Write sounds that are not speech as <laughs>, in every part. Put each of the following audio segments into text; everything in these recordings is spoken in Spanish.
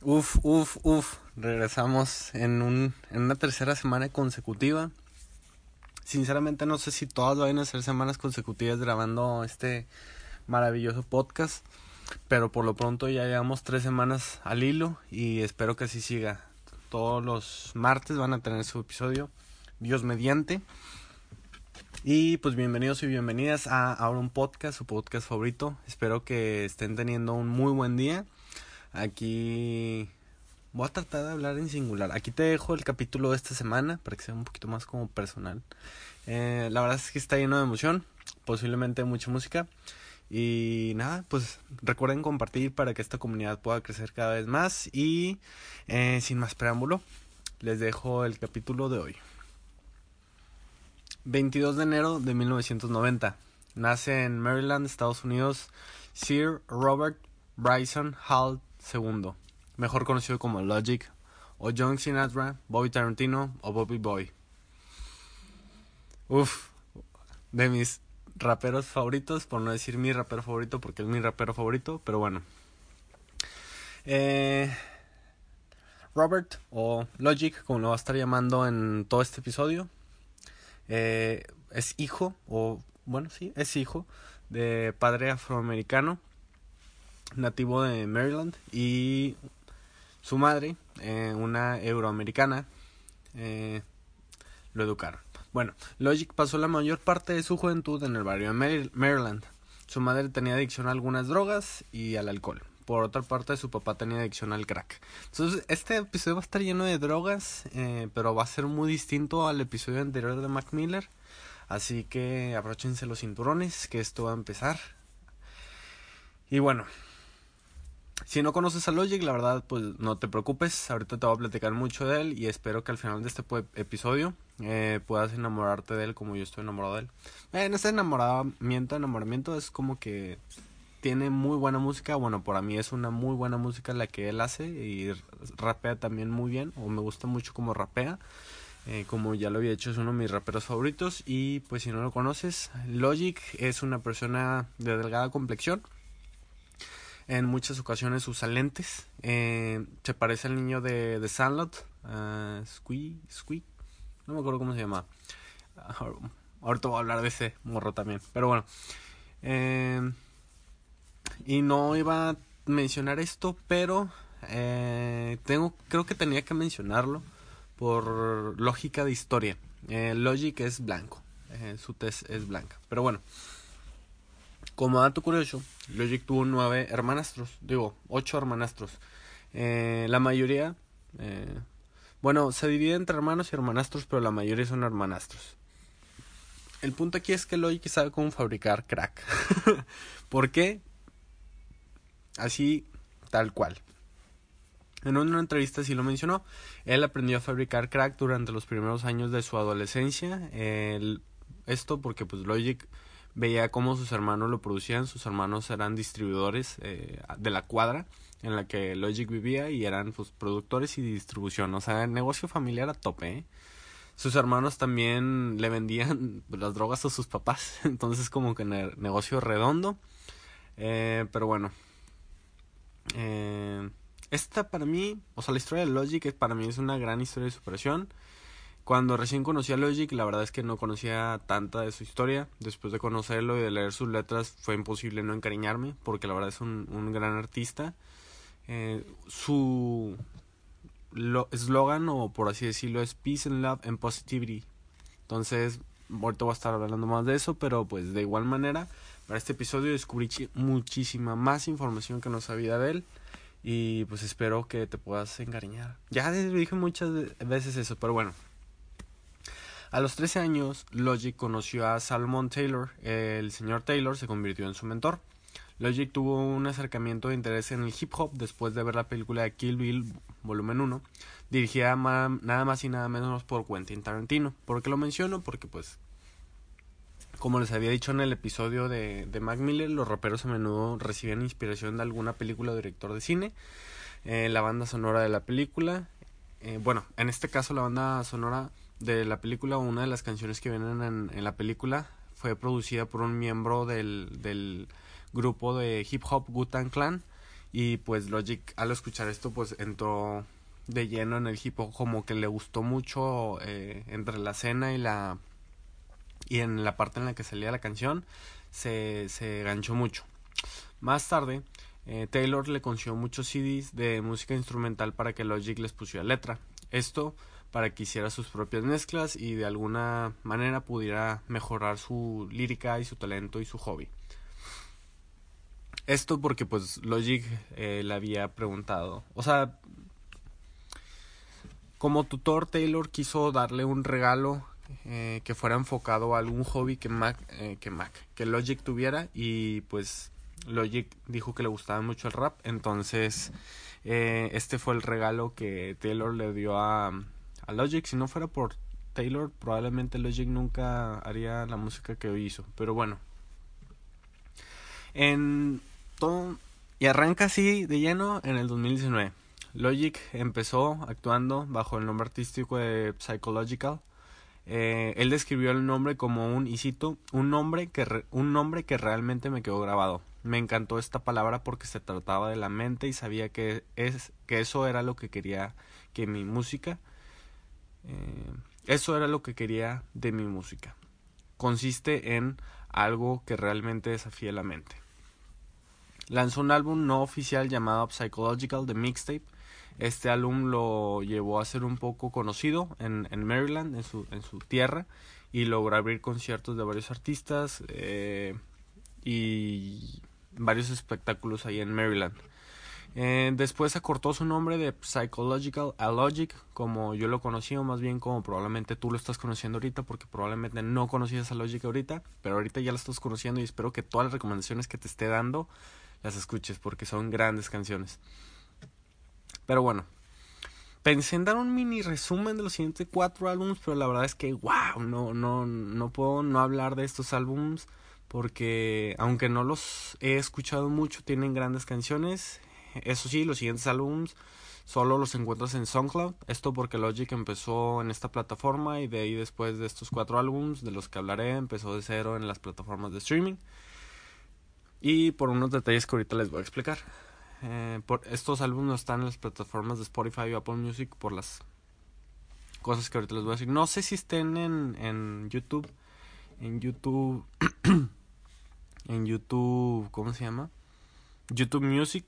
Uf, uf, uf. Regresamos en, un, en una tercera semana consecutiva. Sinceramente no sé si todas van a ser semanas consecutivas grabando este maravilloso podcast. Pero por lo pronto ya llevamos tres semanas al hilo y espero que así siga. Todos los martes van a tener su episodio. Dios mediante. Y pues bienvenidos y bienvenidas a Ahora un Podcast, su podcast favorito. Espero que estén teniendo un muy buen día. Aquí voy a tratar de hablar en singular. Aquí te dejo el capítulo de esta semana para que sea un poquito más como personal. Eh, la verdad es que está lleno de emoción, posiblemente mucha música. Y nada, pues recuerden compartir para que esta comunidad pueda crecer cada vez más. Y eh, sin más preámbulo, les dejo el capítulo de hoy. 22 de enero de 1990. Nace en Maryland, Estados Unidos, Sir Robert Bryson Hall II, mejor conocido como Logic, o John Sinatra, Bobby Tarantino o Bobby Boy. Uf, de mis raperos favoritos, por no decir mi rapero favorito, porque es mi rapero favorito, pero bueno. Eh, Robert, o Logic, como lo va a estar llamando en todo este episodio, eh, es hijo, o bueno, sí, es hijo de padre afroamericano, nativo de Maryland, y su madre, eh, una euroamericana, eh, lo educaron. Bueno, Logic pasó la mayor parte de su juventud en el barrio de Maryland. Su madre tenía adicción a algunas drogas y al alcohol. Por otra parte, su papá tenía adicción al crack. Entonces, este episodio va a estar lleno de drogas, eh, pero va a ser muy distinto al episodio anterior de Mac Miller. Así que abróchense los cinturones, que esto va a empezar. Y bueno, si no conoces a Logic, la verdad, pues no te preocupes. Ahorita te voy a platicar mucho de él y espero que al final de este episodio eh, puedas enamorarte de él como yo estoy enamorado de él. En este enamoramiento, enamoramiento es como que tiene muy buena música. Bueno, para mí es una muy buena música la que él hace y rapea también muy bien. O me gusta mucho como rapea. Eh, como ya lo había hecho, es uno de mis raperos favoritos. Y pues si no lo conoces, Logic es una persona de delgada complexión en muchas ocasiones usa lentes. Eh, se parece al niño de, de Sandlot. Uh, Squeak, No me acuerdo cómo se llama. Ahorita voy a hablar de ese morro también. Pero bueno. Eh, y no iba a mencionar esto, pero eh, tengo, creo que tenía que mencionarlo por lógica de historia. Logic es blanco. Su test es blanca. Pero bueno. Como dato curioso, Logic tuvo nueve hermanastros, digo, ocho hermanastros. Eh, la mayoría, eh, bueno, se divide entre hermanos y hermanastros, pero la mayoría son hermanastros. El punto aquí es que Logic sabe cómo fabricar crack. <laughs> ¿Por qué? Así, tal cual. En una entrevista sí lo mencionó. Él aprendió a fabricar crack durante los primeros años de su adolescencia. esto porque pues Logic veía cómo sus hermanos lo producían, sus hermanos eran distribuidores eh, de la cuadra en la que Logic vivía y eran pues productores y distribución, o sea, negocio familiar a tope. ¿eh? Sus hermanos también le vendían <laughs> las drogas a sus papás, <laughs> entonces como que negocio redondo. Eh, pero bueno, esta para mí, o sea, la historia de Logic para mí es una gran historia de superación. Cuando recién conocí a Logic, la verdad es que no conocía tanta de su historia. Después de conocerlo y de leer sus letras, fue imposible no encariñarme, porque la verdad es un, un gran artista. Eh, su eslogan, o por así decirlo, es Peace and Love and Positivity. Entonces, ahorita voy a estar hablando más de eso, pero pues de igual manera, para este episodio descubrí muchísima más información que no sabía de él. Y pues espero que te puedas encariñar. Ya dije muchas veces eso, pero bueno. A los 13 años, Logic conoció a Salmon Taylor. El señor Taylor se convirtió en su mentor. Logic tuvo un acercamiento de interés en el hip hop después de ver la película de Kill Bill Volumen 1, dirigida nada más y nada menos por Quentin Tarantino. ¿Por qué lo menciono? Porque pues, como les había dicho en el episodio de, de Mac Miller, los raperos a menudo reciben inspiración de alguna película o director de cine. Eh, la banda sonora de la película, eh, bueno, en este caso la banda sonora de la película, una de las canciones que vienen en, en la película fue producida por un miembro del, del grupo de hip hop Gutan Clan Y pues Logic al escuchar esto pues entró de lleno en el hip hop como que le gustó mucho eh, entre la escena y la y en la parte en la que salía la canción se, se ganchó mucho. Más tarde, eh, Taylor le consiguió muchos CDs de música instrumental para que Logic les pusiera letra. Esto para que hiciera sus propias mezclas y de alguna manera pudiera mejorar su lírica y su talento y su hobby. Esto porque pues Logic eh, le había preguntado, o sea, como tutor Taylor quiso darle un regalo eh, que fuera enfocado a algún hobby que Mac, eh, que Mac, que Logic tuviera y pues Logic dijo que le gustaba mucho el rap, entonces eh, este fue el regalo que Taylor le dio a, a Logic. Si no fuera por Taylor, probablemente Logic nunca haría la música que hoy hizo, pero bueno. En todo y arranca así de lleno en el 2019. Logic empezó actuando bajo el nombre artístico de Psychological eh, él describió el nombre como un, y un nombre, que un nombre que realmente me quedó grabado. Me encantó esta palabra porque se trataba de la mente y sabía que, es, que eso era lo que quería que mi música, eh, eso era lo que quería de mi música. Consiste en algo que realmente desafía la mente. Lanzó un álbum no oficial llamado Psychological The Mixtape este álbum lo llevó a ser un poco conocido en, en Maryland, en su, en su tierra, y logró abrir conciertos de varios artistas eh, y varios espectáculos ahí en Maryland. Eh, después acortó su nombre de Psychological a Logic, como yo lo conocí, o más bien como probablemente tú lo estás conociendo ahorita, porque probablemente no conocías a Logic ahorita, pero ahorita ya lo estás conociendo y espero que todas las recomendaciones que te esté dando las escuches, porque son grandes canciones. Pero bueno, pensé en dar un mini resumen de los siguientes cuatro álbumes, pero la verdad es que, wow, no, no, no puedo no hablar de estos álbumes porque aunque no los he escuchado mucho, tienen grandes canciones. Eso sí, los siguientes álbumes solo los encuentras en SoundCloud. Esto porque Logic empezó en esta plataforma y de ahí después de estos cuatro álbumes de los que hablaré empezó de cero en las plataformas de streaming. Y por unos detalles que ahorita les voy a explicar. Eh, por, estos álbumes están en las plataformas de Spotify o Apple Music por las cosas que ahorita les voy a decir. No sé si estén en, en YouTube. En YouTube. <clears throat> en YouTube. ¿Cómo se llama? YouTube Music.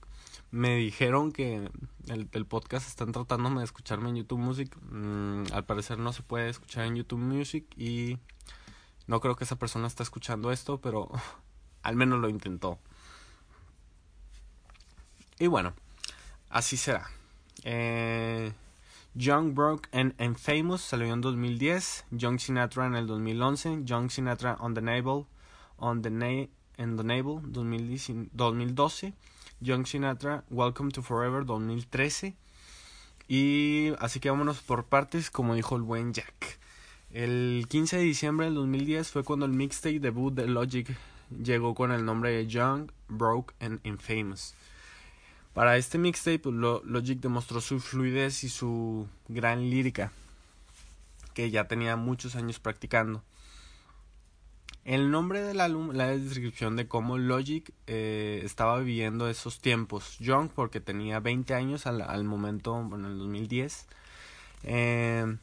Me dijeron que el, podcast están tratando de escucharme en YouTube Music. Mm, al parecer no se puede escuchar en YouTube Music. Y no creo que esa persona esté escuchando esto, pero <laughs> al menos lo intentó. Y bueno, así será. Eh, Young, Broke and, Famous salió en 2010. Young Sinatra en el 2011. Young Sinatra on the Navel, on the na en the Navel 2012. Young Sinatra Welcome to Forever 2013. Y así que vámonos por partes, como dijo el buen Jack. El 15 de diciembre del 2010 fue cuando el mixtape debut de Logic llegó con el nombre de Young, Broke and Infamous. Para este mixtape, pues, Logic demostró su fluidez y su gran lírica, que ya tenía muchos años practicando. El nombre del álbum, la descripción de cómo Logic eh, estaba viviendo esos tiempos. Young, porque tenía 20 años al, momento, bueno, en el 2010. Eh,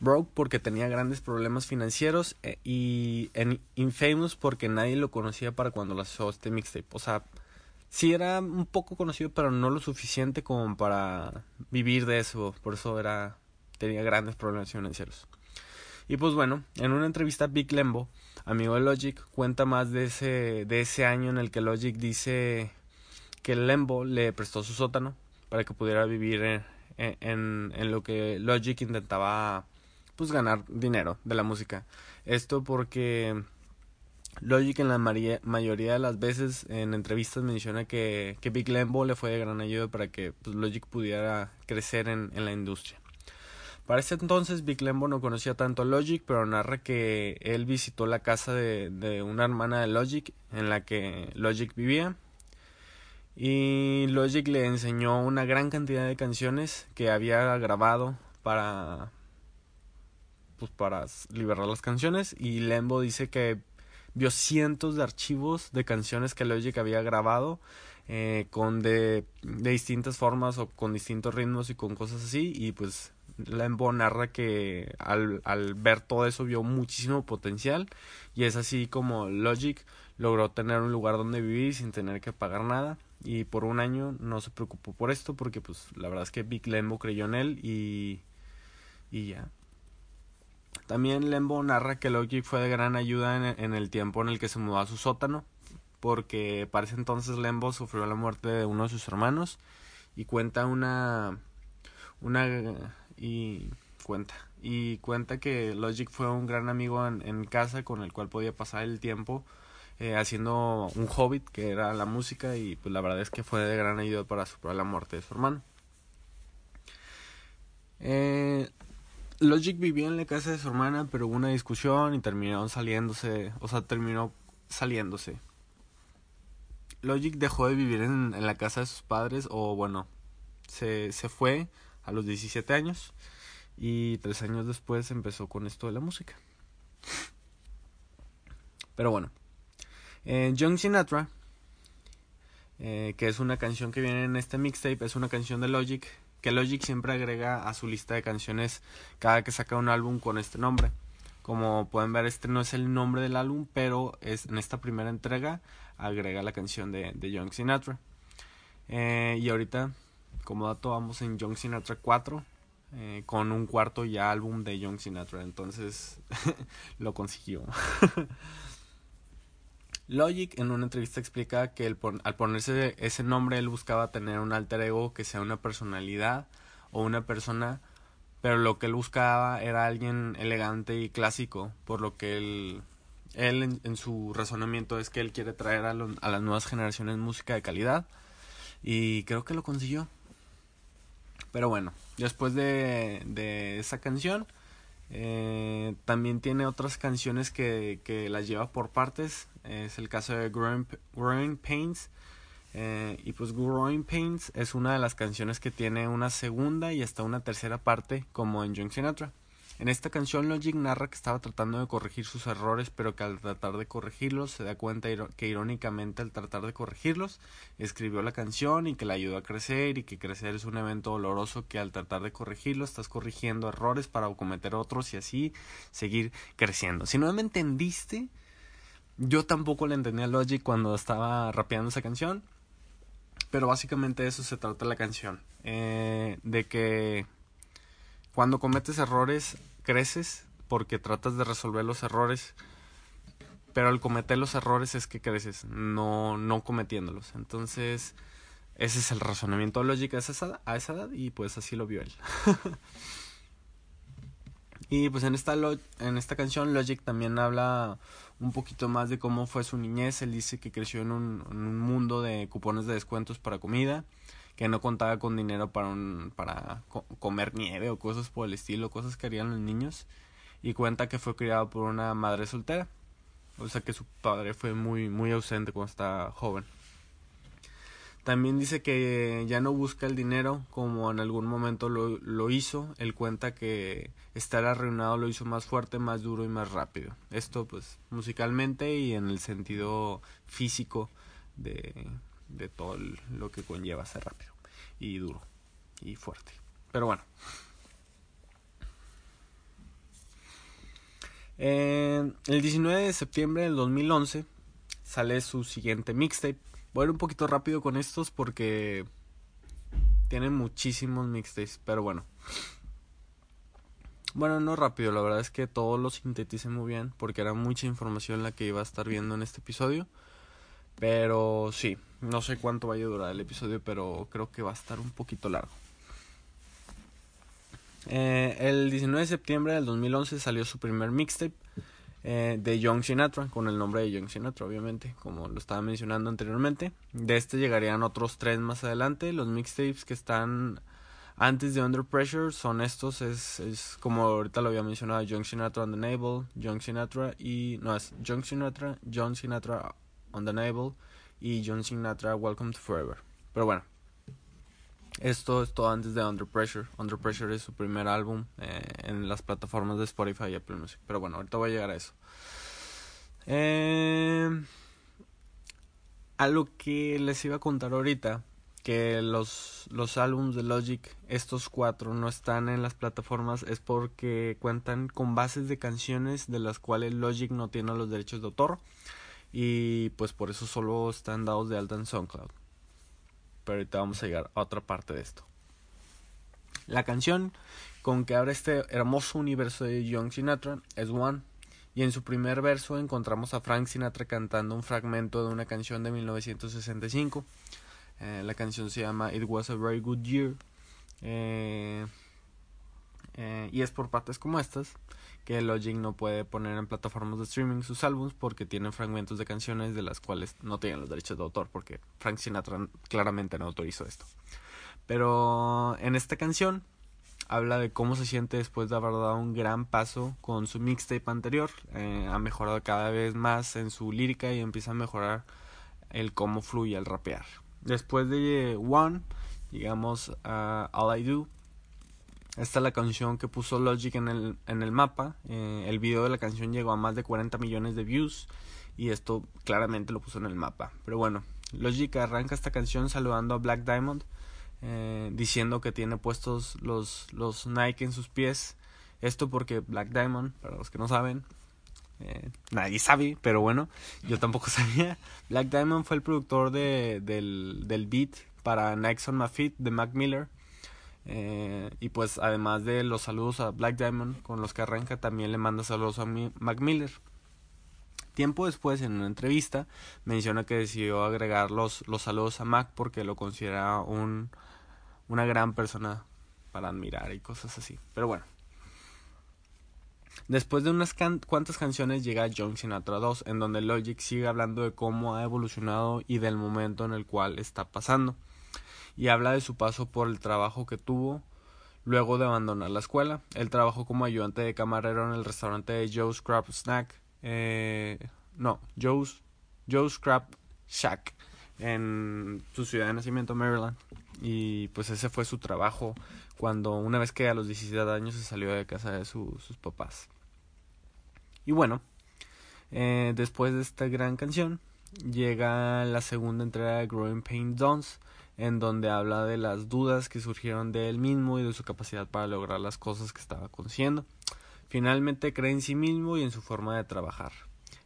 broke porque tenía grandes problemas financieros eh, y Infamous porque nadie lo conocía para cuando lanzó este mixtape. O sea, sí era un poco conocido, pero no lo suficiente como para vivir de eso. Por eso era tenía grandes problemas financieros. Y pues bueno, en una entrevista Big Lembo, amigo de Logic, cuenta más de ese de ese año en el que Logic dice que Lembo le prestó su sótano para que pudiera vivir en, en, en lo que Logic intentaba pues ganar dinero de la música. Esto porque Logic en la mayoría de las veces en entrevistas menciona que, que Big Lembo le fue de gran ayuda para que pues, Logic pudiera crecer en, en, la industria. Para ese entonces Big Lembo no conocía tanto a Logic, pero narra que él visitó la casa de, de una hermana de Logic en la que Logic vivía. Y Logic le enseñó una gran cantidad de canciones que había grabado para pues para liberar las canciones. Y Lembo dice que vio cientos de archivos de canciones que Logic había grabado eh, con de, de distintas formas o con distintos ritmos y con cosas así. Y pues Lembo narra que al, al ver todo eso vio muchísimo potencial y es así como Logic logró tener un lugar donde vivir sin tener que pagar nada y por un año no se preocupó por esto porque pues la verdad es que Big Lembo creyó en él y y ya. También Lembo narra que Logic fue de gran ayuda en, en el tiempo en el que se mudó a su sótano porque para ese entonces Lembo sufrió la muerte de uno de sus hermanos y cuenta una una y cuenta y cuenta que Logic fue un gran amigo en, en casa con el cual podía pasar el tiempo eh, haciendo un hobbit que era la música y pues la verdad es que fue de gran ayuda para superar la muerte de su hermano. Eh, Logic vivió en la casa de su hermana pero hubo una discusión y terminaron saliéndose, o sea, terminó saliéndose. Logic dejó de vivir en, en la casa de sus padres, o bueno, se, se fue a los 17 años y tres años después empezó con esto de la música. Pero bueno, eh, Young Sinatra, eh, que es una canción que viene en este mixtape, es una canción de Logic, que Logic siempre agrega a su lista de canciones cada que saca un álbum con este nombre. Como pueden ver, este no es el nombre del álbum, pero es en esta primera entrega agrega la canción de, de Young Sinatra. Eh, y ahorita, como dato, vamos en Young Sinatra 4, eh, con un cuarto ya álbum de Young Sinatra. Entonces, <laughs> lo consiguió. <laughs> Logic en una entrevista explica que al ponerse ese nombre él buscaba tener un alter ego que sea una personalidad o una persona, pero lo que él buscaba era alguien elegante y clásico, por lo que él él en, en, su razonamiento es que él quiere traer a, lo, a, las nuevas generaciones música de calidad y creo que lo consiguió. Pero bueno, después de, de esa canción, eh, también tiene otras canciones que, que, las lleva por partes. Es el caso de Growing, Pains. Eh, y pues Growing Pains es una de las canciones que tiene una segunda y hasta una tercera parte como en Young Sinatra. En esta canción Logic narra que estaba tratando de corregir sus errores, pero que al tratar de corregirlos se da cuenta que irónicamente al tratar de corregirlos escribió la canción y que la ayudó a crecer y que crecer es un evento doloroso que al tratar de corregirlo estás corrigiendo errores para cometer otros y así seguir creciendo. Si no me entendiste, yo tampoco le entendí a Logic cuando estaba rapeando esa canción, pero básicamente de eso se trata la canción, eh, de que cuando cometes errores, creces porque tratas de resolver los errores. Pero al cometer los errores es que creces, no, no cometiéndolos. Entonces, ese es el razonamiento lógico a esa, a esa edad y pues así lo vio él. <laughs> y pues en esta, en esta canción Logic también habla un poquito más de cómo fue su niñez. Él dice que creció en un, en un mundo de cupones de descuentos para comida que no contaba con dinero para un para co comer nieve o cosas por el estilo, cosas que harían los niños y cuenta que fue criado por una madre soltera. O sea que su padre fue muy muy ausente cuando estaba joven. También dice que ya no busca el dinero como en algún momento lo, lo hizo. Él cuenta que estar arruinado lo hizo más fuerte, más duro y más rápido. Esto pues musicalmente y en el sentido físico de, de todo lo que conlleva ser rápido y duro y fuerte. Pero bueno. El 19 de septiembre del 2011 sale su siguiente mixtape. Voy a ir un poquito rápido con estos porque tienen muchísimos mixtapes, pero bueno. Bueno, no rápido, la verdad es que todo lo sinteticé muy bien porque era mucha información la que iba a estar viendo en este episodio. Pero sí, no sé cuánto vaya a durar el episodio, pero creo que va a estar un poquito largo. Eh, el 19 de septiembre del 2011 salió su primer mixtape eh, de Young Sinatra, con el nombre de Young Sinatra, obviamente, como lo estaba mencionando anteriormente. De este llegarían otros tres más adelante. Los mixtapes que están antes de Under Pressure son estos, es, es como ahorita lo había mencionado, Young Sinatra on the Navel, Young Sinatra y... no, es Young Sinatra, John Sinatra on the Navel y John Sinatra Welcome to Forever. Pero bueno, esto es todo antes de Under Pressure. Under Pressure es su primer álbum eh, en las plataformas de Spotify y Apple Music. Pero bueno, ahorita voy a llegar a eso. Eh, a lo que les iba a contar ahorita, que los, los álbumes de Logic, estos cuatro, no están en las plataformas, es porque cuentan con bases de canciones de las cuales Logic no tiene los derechos de autor. Y pues por eso solo están dados de alta en SoundCloud. Pero ahorita vamos a llegar a otra parte de esto. La canción con que abre este hermoso universo de Young Sinatra es One y en su primer verso encontramos a Frank Sinatra cantando un fragmento de una canción de 1965. Eh, la canción se llama It Was a Very Good Year. Eh, eh, y es por partes como estas que Logic no puede poner en plataformas de streaming sus álbumes porque tienen fragmentos de canciones de las cuales no tienen los derechos de autor porque Frank Sinatra claramente no autorizó esto. Pero en esta canción habla de cómo se siente después de haber dado un gran paso con su mixtape anterior. Eh, ha mejorado cada vez más en su lírica y empieza a mejorar el cómo fluye al rapear. Después de One, llegamos a All I Do. Esta es la canción que puso Logic en el, en el mapa. Eh, el video de la canción llegó a más de 40 millones de views y esto claramente lo puso en el mapa. Pero bueno, Logic arranca esta canción saludando a Black Diamond eh, diciendo que tiene puestos los, los Nike en sus pies. Esto porque Black Diamond, para los que no saben, eh, nadie sabe, pero bueno, yo tampoco <laughs> sabía. Black Diamond fue el productor de, del, del beat para Nike on My Feet de Mac Miller. Eh, y pues además de los saludos a Black Diamond con los que arranca, también le manda saludos a Mac Miller. Tiempo después, en una entrevista, menciona que decidió agregar los, los saludos a Mac porque lo considera un, una gran persona para admirar y cosas así. Pero bueno. Después de unas cuantas canciones llega John Sinatra 2, en donde Logic sigue hablando de cómo ha evolucionado y del momento en el cual está pasando. Y habla de su paso por el trabajo que tuvo luego de abandonar la escuela. Él trabajó como ayudante de camarero en el restaurante de Joe's Crab Snack. Eh, no, Joe's, Joe's Crab Shack en su ciudad de nacimiento, Maryland. Y pues ese fue su trabajo cuando una vez que a los 17 años se salió de casa de sus papás. Y bueno, eh, después de esta gran canción llega la segunda entrega de Growing Pain Zones en donde habla de las dudas que surgieron de él mismo y de su capacidad para lograr las cosas que estaba consiguiendo. Finalmente cree en sí mismo y en su forma de trabajar.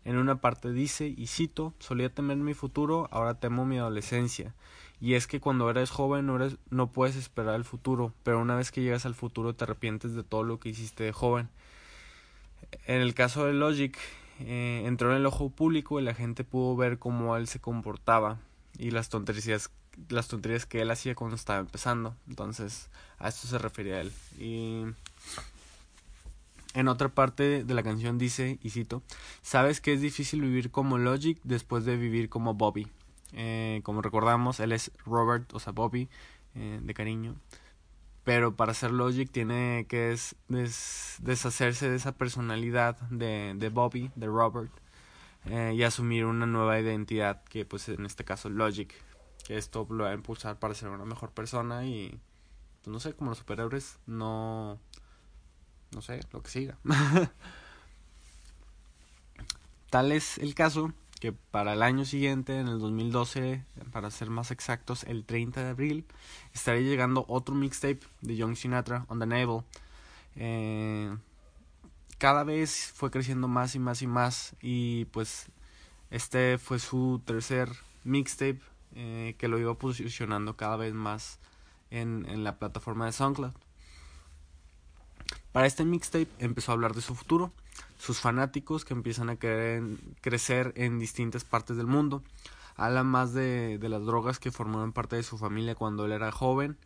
En una parte dice, y cito, solía temer mi futuro, ahora temo mi adolescencia. Y es que cuando eres joven no, eres, no puedes esperar el futuro, pero una vez que llegas al futuro te arrepientes de todo lo que hiciste de joven. En el caso de Logic, eh, entró en el ojo público y la gente pudo ver cómo él se comportaba y las tonterías, las tonterías que él hacía cuando estaba empezando. Entonces, a esto se refería él. Y en otra parte de la canción dice, y cito, sabes que es difícil vivir como Logic después de vivir como Bobby. Eh, como recordamos, él es Robert, o sea, Bobby, eh, de cariño. Pero para ser Logic tiene que deshacerse de esa personalidad de, de Bobby, de Robert, eh, y asumir una nueva identidad que pues en este caso Logic. Que esto lo va a impulsar para ser una mejor persona y, pues, no sé, como los superhéroes, no... No sé, lo que siga. <laughs> Tal es el caso que para el año siguiente, en el 2012, para ser más exactos, el 30 de abril, estaría llegando otro mixtape de Young Sinatra, On the Navel. Eh, cada vez fue creciendo más y más y más y pues este fue su tercer mixtape eh, que lo iba posicionando cada vez más en, en la plataforma de SoundCloud. Para este mixtape empezó a hablar de su futuro sus fanáticos que empiezan a querer crecer en distintas partes del mundo. Habla más de, de las drogas que formaron parte de su familia cuando él era joven,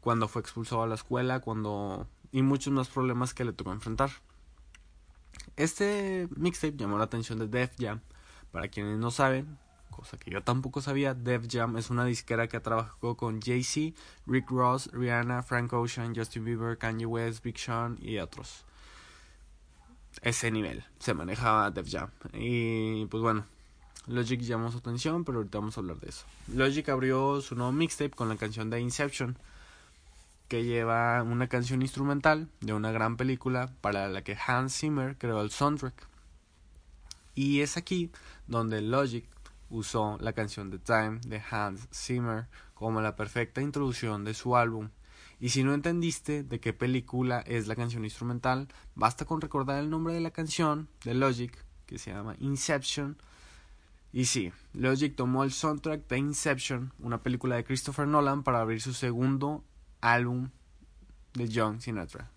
cuando fue expulsado a la escuela, cuando y muchos más problemas que le tocó enfrentar. Este mixtape llamó la atención de Def Jam. Para quienes no saben, cosa que yo tampoco sabía, Def Jam es una disquera que ha trabajado con Jay-Z, Rick Ross, Rihanna, Frank Ocean, Justin Bieber, Kanye West, Big Sean y otros ese nivel se manejaba Def Jam. Y pues bueno, Logic llamó su atención, pero ahorita vamos a hablar de eso. Logic abrió su nuevo mixtape con la canción de Inception, que lleva una canción instrumental de una gran película para la que Hans Zimmer creó el soundtrack. Y es aquí donde Logic usó la canción The Time de Hans Zimmer como la perfecta introducción de su álbum. Y si no entendiste de qué película es la canción instrumental, basta con recordar el nombre de la canción de Logic, que se llama Inception. Y sí, Logic tomó el soundtrack de Inception, una película de Christopher Nolan, para abrir su segundo álbum de John Sinatra.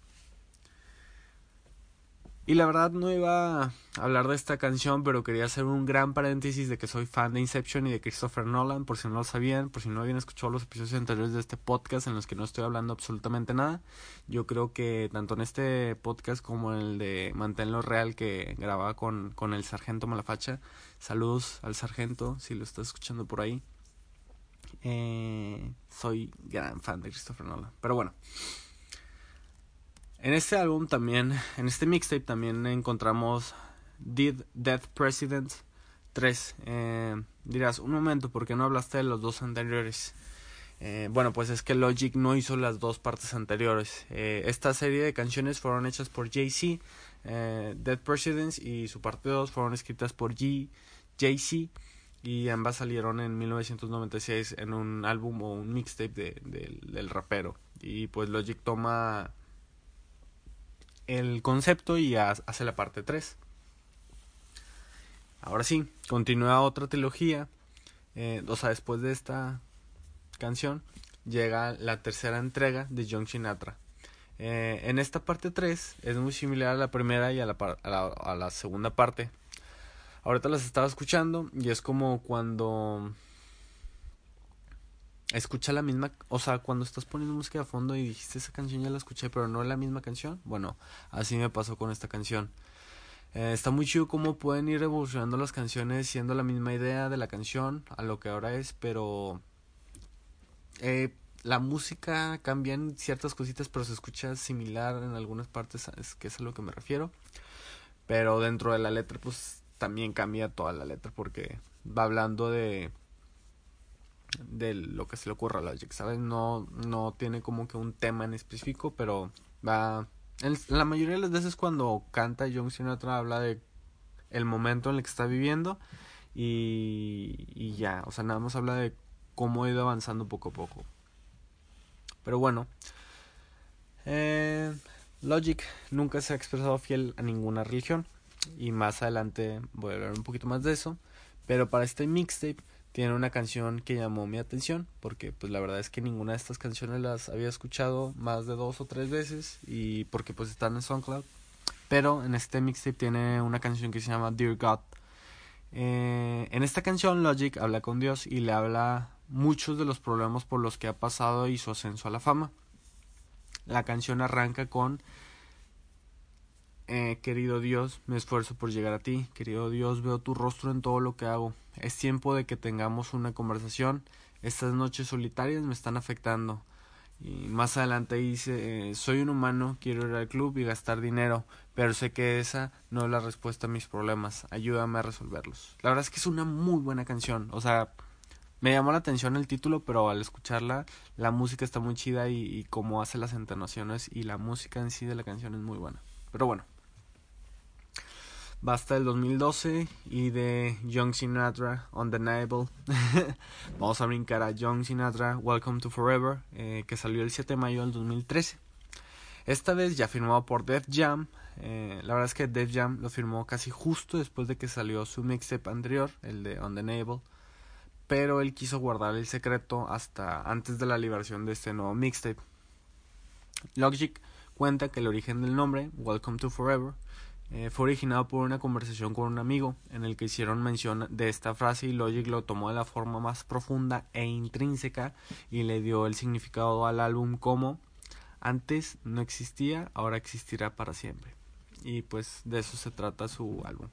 Y la verdad no iba a hablar de esta canción, pero quería hacer un gran paréntesis de que soy fan de Inception y de Christopher Nolan, por si no lo sabían, por si no habían escuchado los episodios anteriores de este podcast en los que no estoy hablando absolutamente nada. Yo creo que tanto en este podcast como en el de Manténlo Real que grababa con, con el Sargento Malafacha, saludos al Sargento si lo estás escuchando por ahí. Eh, soy gran fan de Christopher Nolan. Pero bueno. En este álbum también, en este mixtape también encontramos Did Death President 3. Eh, dirás, un momento, ¿por qué no hablaste de los dos anteriores? Eh, bueno, pues es que Logic no hizo las dos partes anteriores. Eh, esta serie de canciones fueron hechas por Jay-Z, eh, Dead Presidents y su parte 2 fueron escritas por G, Jay-Z y ambas salieron en 1996 en un álbum o un mixtape de, de, del rapero. Y pues Logic toma el concepto y hace la parte 3. Ahora sí, continúa otra trilogía. Eh, o sea, después de esta canción, llega la tercera entrega de John Sinatra. Eh, en esta parte 3 es muy similar a la primera y a la, a la, a la segunda parte. Ahorita las estaba escuchando y es como cuando escucha la misma, o sea, cuando estás poniendo música de fondo y dijiste esa canción ya la escuché, pero no es la misma canción, bueno, así me pasó con esta canción. Eh, está muy chido cómo pueden ir evolucionando las canciones siendo la misma idea de la canción a lo que ahora es, pero eh, la música cambia en ciertas cositas, pero se escucha similar en algunas partes, es que es a lo que me refiero. Pero dentro de la letra, pues también cambia toda la letra porque va hablando de de lo que se le ocurra a Logic, ¿sabes? No, no tiene como que un tema en específico, pero va... La mayoría de las veces cuando canta John Sinatra habla de el momento en el que está viviendo y, y ya, o sea, nada más habla de cómo ha ido avanzando poco a poco. Pero bueno, eh, Logic nunca se ha expresado fiel a ninguna religión y más adelante voy a hablar un poquito más de eso, pero para este mixtape tiene una canción que llamó mi atención porque pues la verdad es que ninguna de estas canciones las había escuchado más de dos o tres veces y porque pues están en SoundCloud. Pero en este mixtape tiene una canción que se llama Dear God. Eh, en esta canción Logic habla con Dios y le habla muchos de los problemas por los que ha pasado y su ascenso a la fama. La canción arranca con eh, querido Dios, me esfuerzo por llegar a ti. Querido Dios, veo tu rostro en todo lo que hago. Es tiempo de que tengamos una conversación. Estas noches solitarias me están afectando. Y más adelante dice, eh, soy un humano, quiero ir al club y gastar dinero, pero sé que esa no es la respuesta a mis problemas. Ayúdame a resolverlos. La verdad es que es una muy buena canción. O sea, me llamó la atención el título, pero al escucharla, la música está muy chida y, y cómo hace las entonaciones y la música en sí de la canción es muy buena. Pero bueno, Basta del 2012 y de Young Sinatra, Undeniable. <laughs> Vamos a brincar a Young Sinatra, Welcome to Forever, eh, que salió el 7 de mayo del 2013. Esta vez ya firmado por Def Jam. Eh, la verdad es que Def Jam lo firmó casi justo después de que salió su mixtape anterior, el de Undeniable. Pero él quiso guardar el secreto hasta antes de la liberación de este nuevo mixtape. Logic cuenta que el origen del nombre, Welcome to Forever, eh, fue originado por una conversación con un amigo en el que hicieron mención de esta frase y Logic lo tomó de la forma más profunda e intrínseca y le dio el significado al álbum como antes no existía, ahora existirá para siempre. Y pues de eso se trata su álbum.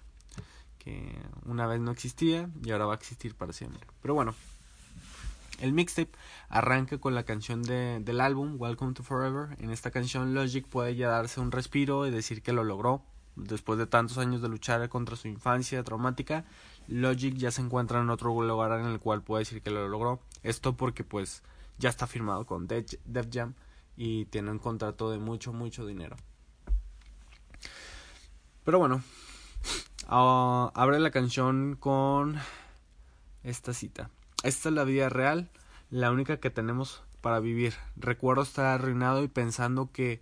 Que una vez no existía y ahora va a existir para siempre. Pero bueno, el mixtape arranca con la canción de, del álbum Welcome to Forever. En esta canción Logic puede ya darse un respiro y decir que lo logró después de tantos años de luchar contra su infancia traumática, Logic ya se encuentra en otro lugar en el cual puede decir que lo logró. Esto porque pues ya está firmado con Def, Jam y tiene un contrato de mucho, mucho dinero. Pero bueno, uh, abre la canción con esta cita. Esta es la vida real, la única que tenemos para vivir. Recuerdo estar arruinado y pensando que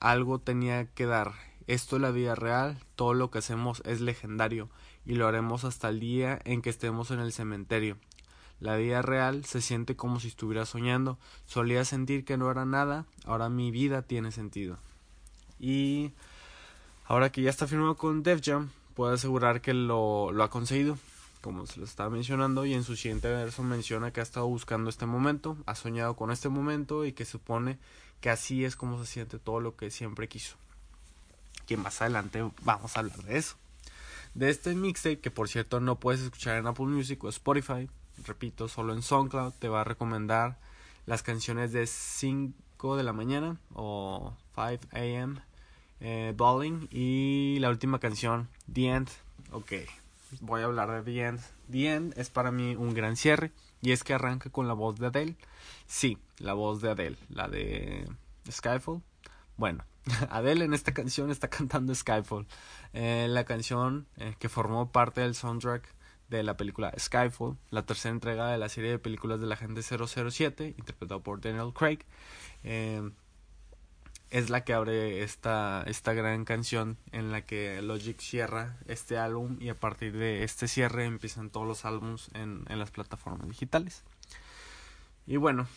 algo tenía que dar. Esto es la vida real, todo lo que hacemos es legendario y lo haremos hasta el día en que estemos en el cementerio. La vida real se siente como si estuviera soñando. Solía sentir que no era nada, ahora mi vida tiene sentido. Y ahora que ya está firmado con Def Jam, puedo asegurar que lo, lo ha conseguido, como se lo estaba mencionando, y en su siguiente verso menciona que ha estado buscando este momento, ha soñado con este momento y que supone que así es como se siente todo lo que siempre quiso. Que más adelante vamos a hablar de eso. De este mixtape, que por cierto no puedes escuchar en Apple Music o Spotify, repito, solo en SoundCloud, te va a recomendar las canciones de 5 de la mañana o 5 a.m. Eh, Bowling y la última canción, The End. Ok, voy a hablar de The End. The End es para mí un gran cierre y es que arranca con la voz de Adele. Sí, la voz de Adele, la de Skyfall. Bueno, <laughs> Adele en esta canción está cantando Skyfall, eh, la canción eh, que formó parte del soundtrack de la película Skyfall, la tercera entrega de la serie de películas de la gente 007, interpretado por Daniel Craig. Eh, es la que abre esta, esta gran canción en la que Logic cierra este álbum y a partir de este cierre empiezan todos los álbums en, en las plataformas digitales. Y bueno,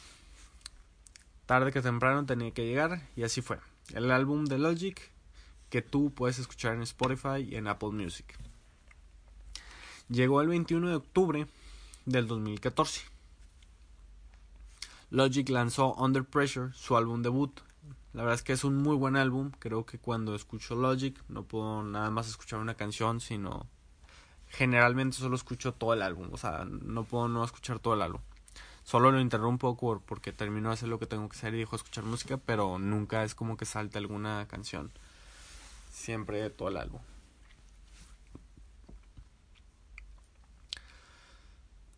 tarde que temprano tenía que llegar y así fue. El álbum de Logic que tú puedes escuchar en Spotify y en Apple Music. Llegó el 21 de octubre del 2014. Logic lanzó Under Pressure, su álbum debut, la verdad es que es un muy buen álbum. Creo que cuando escucho Logic no puedo nada más escuchar una canción, sino generalmente solo escucho todo el álbum. O sea, no puedo no escuchar todo el álbum. Solo lo interrumpo porque termino de hacer lo que tengo que hacer y dejo escuchar música, pero nunca es como que salte alguna canción. Siempre todo el álbum.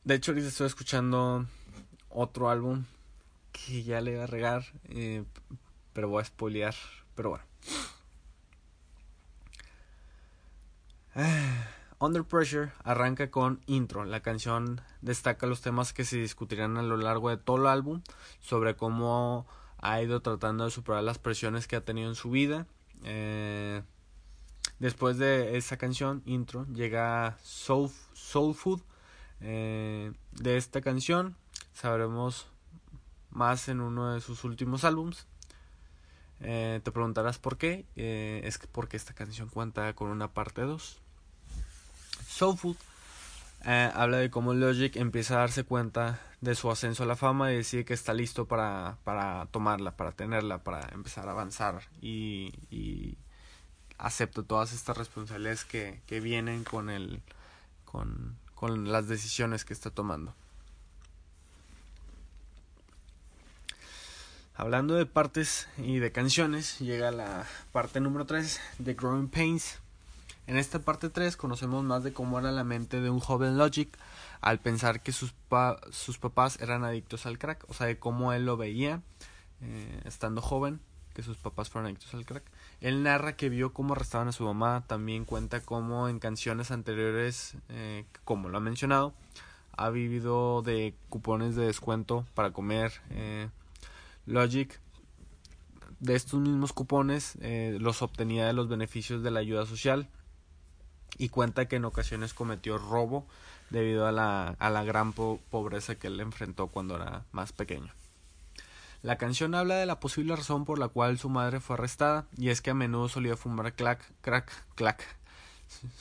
De hecho, ahorita estoy escuchando otro álbum que ya le voy a regar. Eh, pero voy a spoilear. Pero bueno. Under Pressure arranca con intro. La canción destaca los temas que se discutirán a lo largo de todo el álbum sobre cómo ha ido tratando de superar las presiones que ha tenido en su vida. Eh, después de esa canción, intro, llega Soul, Soul Food. Eh, de esta canción sabremos más en uno de sus últimos álbums. Eh, te preguntarás por qué. Es porque esta canción cuenta con una parte 2. Soul Food eh, habla de cómo Logic empieza a darse cuenta de su ascenso a la fama y decide que está listo para, para tomarla, para tenerla, para empezar a avanzar y, y acepta todas estas responsabilidades que, que vienen con, el, con, con las decisiones que está tomando. Hablando de partes y de canciones, llega la parte número 3 de Growing Pains. En esta parte 3 conocemos más de cómo era la mente de un joven Logic al pensar que sus, sus papás eran adictos al crack, o sea, de cómo él lo veía eh, estando joven, que sus papás fueron adictos al crack. Él narra que vio cómo arrestaban a su mamá, también cuenta cómo en canciones anteriores, eh, como lo ha mencionado, ha vivido de cupones de descuento para comer. Eh, Logic de estos mismos cupones eh, los obtenía de los beneficios de la ayuda social y cuenta que en ocasiones cometió robo debido a la, a la gran pobreza que él enfrentó cuando era más pequeño. La canción habla de la posible razón por la cual su madre fue arrestada y es que a menudo solía fumar crack, crack, crack.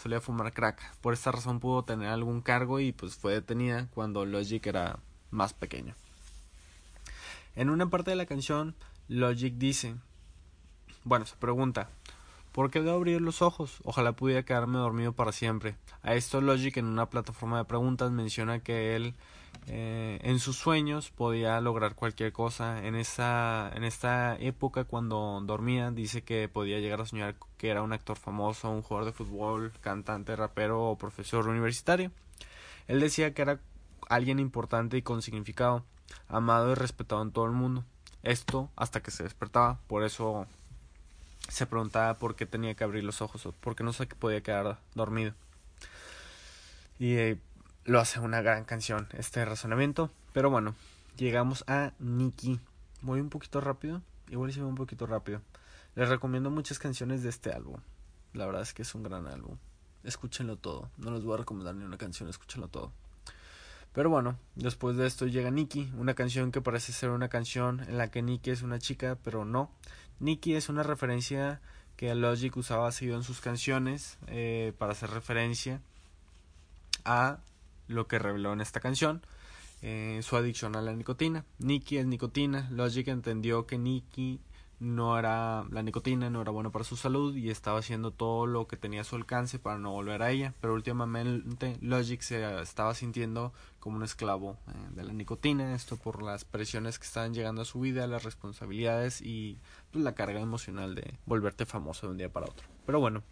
Solía fumar crack. Por esta razón pudo tener algún cargo y pues fue detenida cuando Logic era más pequeño. En una parte de la canción, Logic dice, bueno, se pregunta, ¿por qué debo abrir los ojos? Ojalá pudiera quedarme dormido para siempre. A esto Logic en una plataforma de preguntas menciona que él eh, en sus sueños podía lograr cualquier cosa. En esa, en esta época cuando dormía dice que podía llegar a soñar que era un actor famoso, un jugador de fútbol, cantante, rapero o profesor universitario. Él decía que era alguien importante y con significado amado y respetado en todo el mundo. Esto hasta que se despertaba, por eso se preguntaba por qué tenía que abrir los ojos o por qué no se podía quedar dormido. Y eh, lo hace una gran canción este razonamiento. Pero bueno, llegamos a Nikki. Voy un poquito rápido. Igual voy un poquito rápido. Les recomiendo muchas canciones de este álbum. La verdad es que es un gran álbum. Escúchenlo todo. No les voy a recomendar ni una canción, escúchenlo todo. Pero bueno, después de esto llega Nikki, una canción que parece ser una canción en la que Nikki es una chica, pero no. Nikki es una referencia que Logic usaba seguido en sus canciones eh, para hacer referencia a lo que reveló en esta canción, eh, su adicción a la nicotina. Nikki es nicotina. Logic entendió que Nikki no era la nicotina no era buena para su salud y estaba haciendo todo lo que tenía a su alcance para no volver a ella. Pero últimamente Logic se estaba sintiendo como un esclavo eh, de la nicotina esto por las presiones que estaban llegando a su vida las responsabilidades y pues, la carga emocional de volverte famoso de un día para otro. Pero bueno.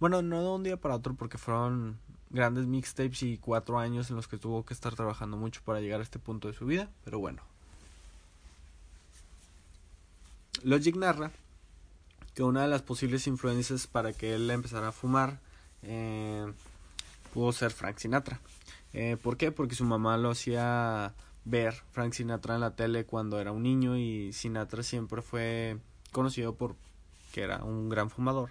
Bueno no de un día para otro porque fueron grandes mixtapes y cuatro años en los que tuvo que estar trabajando mucho para llegar a este punto de su vida pero bueno Logic narra que una de las posibles influencias para que él empezara a fumar eh, pudo ser Frank Sinatra. Eh, ¿Por qué? Porque su mamá lo hacía ver Frank Sinatra en la tele cuando era un niño y Sinatra siempre fue conocido por que era un gran fumador.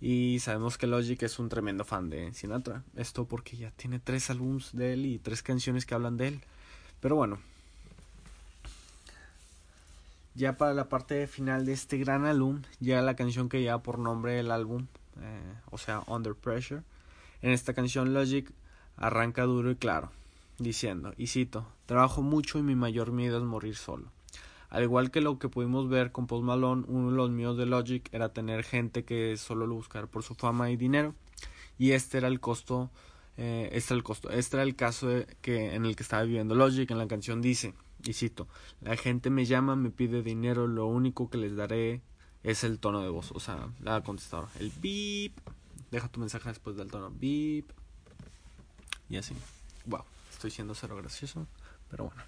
Y sabemos que Logic es un tremendo fan de Sinatra. Esto porque ya tiene tres álbums de él y tres canciones que hablan de él. Pero bueno, ya para la parte final de este gran álbum, ya la canción que lleva por nombre el álbum, eh, o sea, Under Pressure. En esta canción Logic arranca duro y claro, diciendo, y cito, trabajo mucho y mi mayor miedo es morir solo. Al igual que lo que pudimos ver con Post Malone, uno de los miedos de Logic era tener gente que solo lo buscara por su fama y dinero, y este era el costo, eh, este era el costo, este era el caso que, en el que estaba viviendo Logic. En la canción dice, y cito, la gente me llama, me pide dinero, lo único que les daré es el tono de voz, o sea, la contestadora, el beep, deja tu mensaje después del tono, beep, y así. Wow, estoy siendo cero gracioso, pero bueno.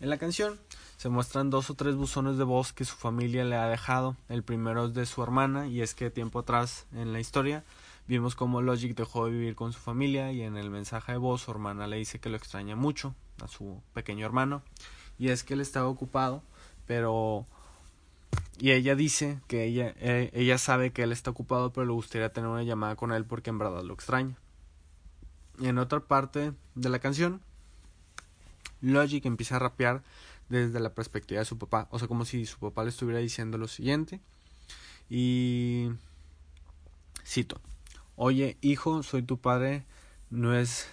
En la canción se muestran dos o tres buzones de voz que su familia le ha dejado. El primero es de su hermana y es que tiempo atrás en la historia vimos cómo Logic dejó de vivir con su familia y en el mensaje de voz su hermana le dice que lo extraña mucho a su pequeño hermano y es que él estaba ocupado pero y ella dice que ella eh, ella sabe que él está ocupado pero le gustaría tener una llamada con él porque en verdad lo extraña. Y en otra parte de la canción Logic empieza a rapear desde la perspectiva de su papá o sea como si su papá le estuviera diciendo lo siguiente y cito oye hijo soy tu padre no es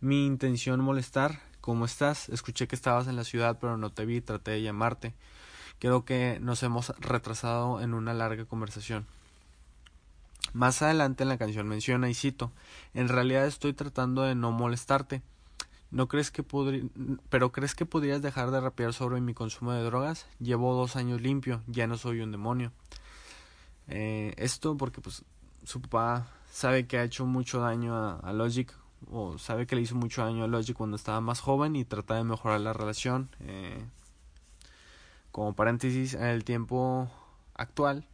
mi intención molestar ¿Cómo estás? Escuché que estabas en la ciudad pero no te vi, traté de llamarte. Creo que nos hemos retrasado en una larga conversación. Más adelante en la canción menciona y cito, en realidad estoy tratando de no molestarte. ¿No crees que pero crees que podrías dejar de rapear sobre mi consumo de drogas? Llevo dos años limpio, ya no soy un demonio. Eh, esto porque pues su papá sabe que ha hecho mucho daño a Logic o sabe que le hizo mucho daño a Logic cuando estaba más joven y trata de mejorar la relación. Eh, como paréntesis, en el tiempo actual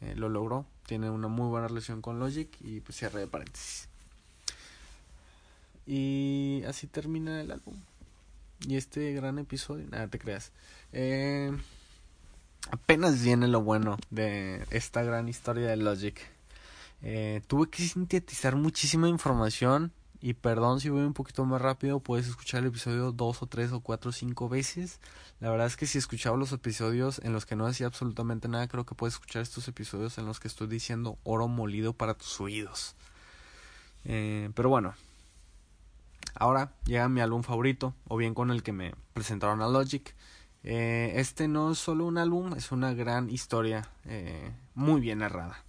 eh, lo logró. Tiene una muy buena relación con Logic y pues cierre de paréntesis. Y así termina el álbum. Y este gran episodio, nada te creas. Eh, apenas viene lo bueno de esta gran historia de Logic. tuve que sintetizar muchísima información y perdón si voy un poquito más rápido, puedes escuchar el episodio dos o tres o cuatro o cinco veces. La verdad es que si escuchaba los episodios en los que no decía absolutamente nada, creo que puedes escuchar estos episodios en los que estoy diciendo oro molido para tus oídos. Eh, pero bueno, ahora llega mi álbum favorito, o bien con el que me presentaron a Logic. Eh, este no es solo un álbum, es una gran historia eh, muy bien narrada.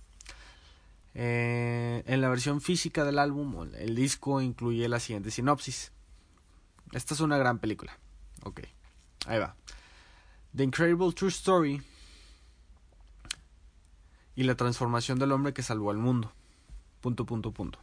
Eh, en la versión física del álbum, el disco incluye la siguiente sinopsis. Esta es una gran película. Ok, ahí va. The Incredible True Story y la transformación del hombre que salvó al mundo. Punto, punto, punto.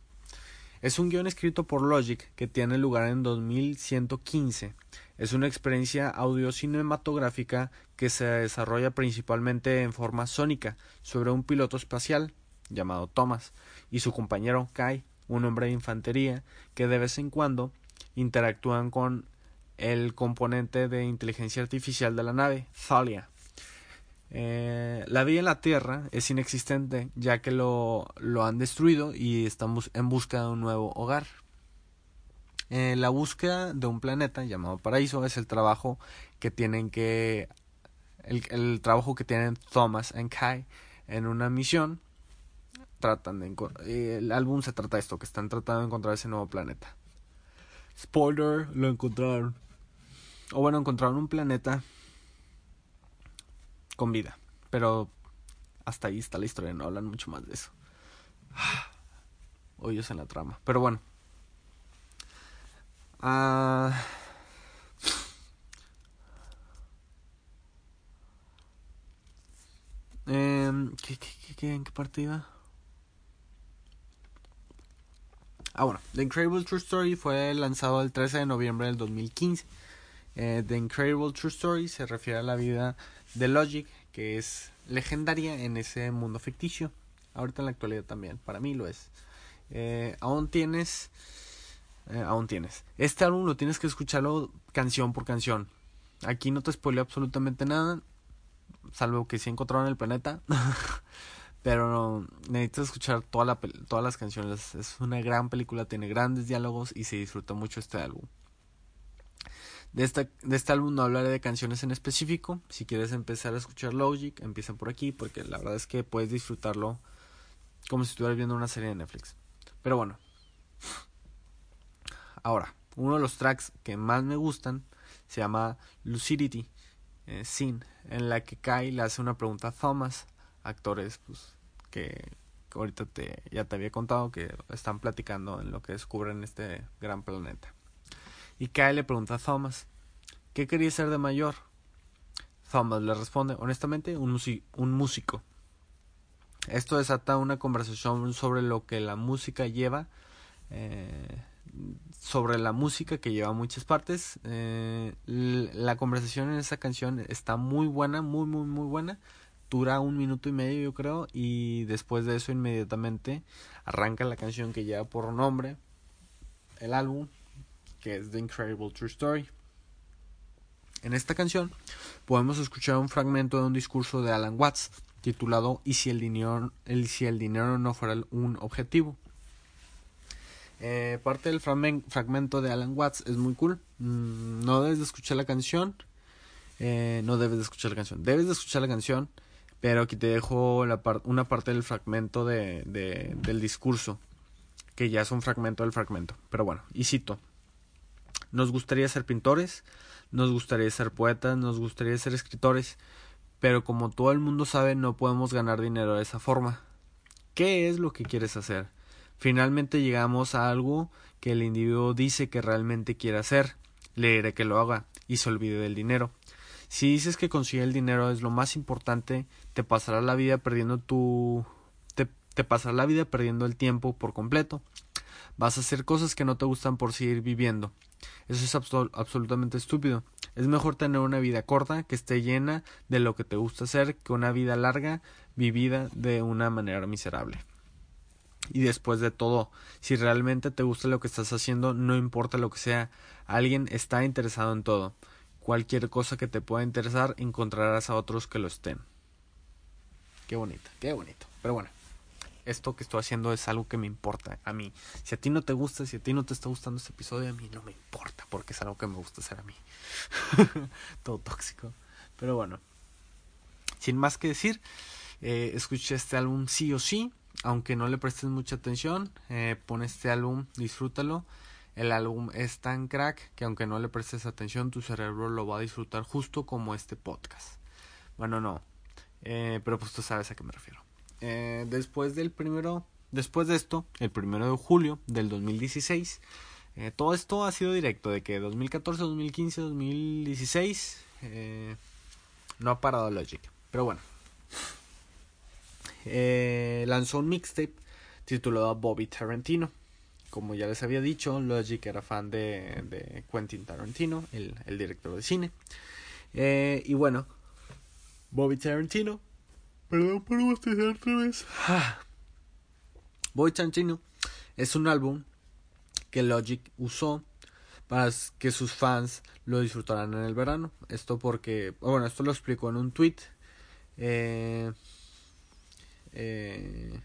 Es un guion escrito por Logic que tiene lugar en 2115. Es una experiencia audio cinematográfica que se desarrolla principalmente en forma sónica sobre un piloto espacial llamado Thomas y su compañero Kai, un hombre de infantería que de vez en cuando interactúan con el componente de inteligencia artificial de la nave, Thalia. Eh, la vida en la Tierra es inexistente ya que lo, lo han destruido y estamos en busca de un nuevo hogar. Eh, la búsqueda de un planeta llamado Paraíso es el trabajo que tienen que el, el trabajo que tienen Thomas y Kai en una misión tratan de eh, el álbum se trata de esto que están tratando de encontrar ese nuevo planeta. Spoiler lo encontraron. O bueno encontraron un planeta con vida pero hasta ahí está la historia no hablan mucho más de eso. <sighs> Hoyos en la trama pero bueno. Ah. Eh, ¿qué, qué, qué, ¿En qué parte iba? Ah, bueno. The Incredible True Story fue lanzado el 13 de noviembre del 2015. Eh, The Incredible True Story se refiere a la vida de Logic, que es legendaria en ese mundo ficticio. Ahorita en la actualidad también, para mí lo es. Eh, aún tienes... Eh, aún tienes. Este álbum lo tienes que escucharlo canción por canción. Aquí no te spoileo absolutamente nada salvo que sí encontraron el planeta. <laughs> Pero no, necesitas escuchar toda la, todas las canciones. Es una gran película, tiene grandes diálogos y se disfruta mucho este álbum. De, esta, de este álbum no hablaré de canciones en específico. Si quieres empezar a escuchar Logic, empieza por aquí porque la verdad es que puedes disfrutarlo como si estuvieras viendo una serie de Netflix. Pero bueno. Ahora, uno de los tracks que más me gustan se llama Lucidity eh, Sin, en la que Kai le hace una pregunta a Thomas, actores pues, que, ahorita te, ya te había contado que están platicando en lo que descubren este gran planeta. Y Kai le pregunta a Thomas, ¿qué quería ser de mayor? Thomas le responde, honestamente, un, músico. Esto desata una conversación sobre lo que la música lleva eh, sobre la música que lleva muchas partes. Eh, la conversación en esa canción está muy buena, muy, muy, muy buena. Dura un minuto y medio, yo creo. Y después de eso, inmediatamente arranca la canción que lleva por nombre el álbum, que es The Incredible True Story. En esta canción podemos escuchar un fragmento de un discurso de Alan Watts titulado ¿Y si el dinero, si el dinero no fuera un objetivo? Eh, parte del fragmento de Alan Watts es muy cool. Mm, no debes de escuchar la canción. Eh, no debes de escuchar la canción. Debes de escuchar la canción. Pero aquí te dejo una parte del fragmento de, de, del discurso. Que ya es un fragmento del fragmento. Pero bueno, y cito. Nos gustaría ser pintores. Nos gustaría ser poetas. Nos gustaría ser escritores. Pero como todo el mundo sabe, no podemos ganar dinero de esa forma. ¿Qué es lo que quieres hacer? Finalmente llegamos a algo que el individuo dice que realmente quiere hacer, le diré que lo haga y se olvide del dinero. Si dices que conseguir el dinero es lo más importante, te pasará la vida perdiendo tu te, te pasará la vida perdiendo el tiempo por completo. Vas a hacer cosas que no te gustan por seguir viviendo. Eso es absolutamente estúpido. Es mejor tener una vida corta que esté llena de lo que te gusta hacer que una vida larga vivida de una manera miserable. Y después de todo, si realmente te gusta lo que estás haciendo, no importa lo que sea, alguien está interesado en todo. Cualquier cosa que te pueda interesar, encontrarás a otros que lo estén. Qué bonito, qué bonito. Pero bueno, esto que estoy haciendo es algo que me importa a mí. Si a ti no te gusta, si a ti no te está gustando este episodio, a mí no me importa, porque es algo que me gusta hacer a mí. <laughs> todo tóxico. Pero bueno, sin más que decir, eh, escuché este álbum sí o sí aunque no le prestes mucha atención, eh, pon este álbum, disfrútalo. El álbum es tan crack que aunque no le prestes atención, tu cerebro lo va a disfrutar justo como este podcast. Bueno, no, eh, pero pues tú sabes a qué me refiero. Eh, después del primero, después de esto, el primero de julio del 2016, eh, todo esto ha sido directo, de que 2014, 2015, 2016, eh, no ha parado Logic. Pero bueno, lanzó un mixtape titulado Bobby Tarantino. Como ya les había dicho, Logic era fan de, de Quentin Tarantino, el, el, director de cine. Y bueno, Bobby Tarantino. Perdón por otra vez. Bobby Tarantino Es un álbum que Logic usó para que sus fans lo disfrutaran en el verano. Esto porque, bueno, esto lo explicó en un tweet. Eh, eh,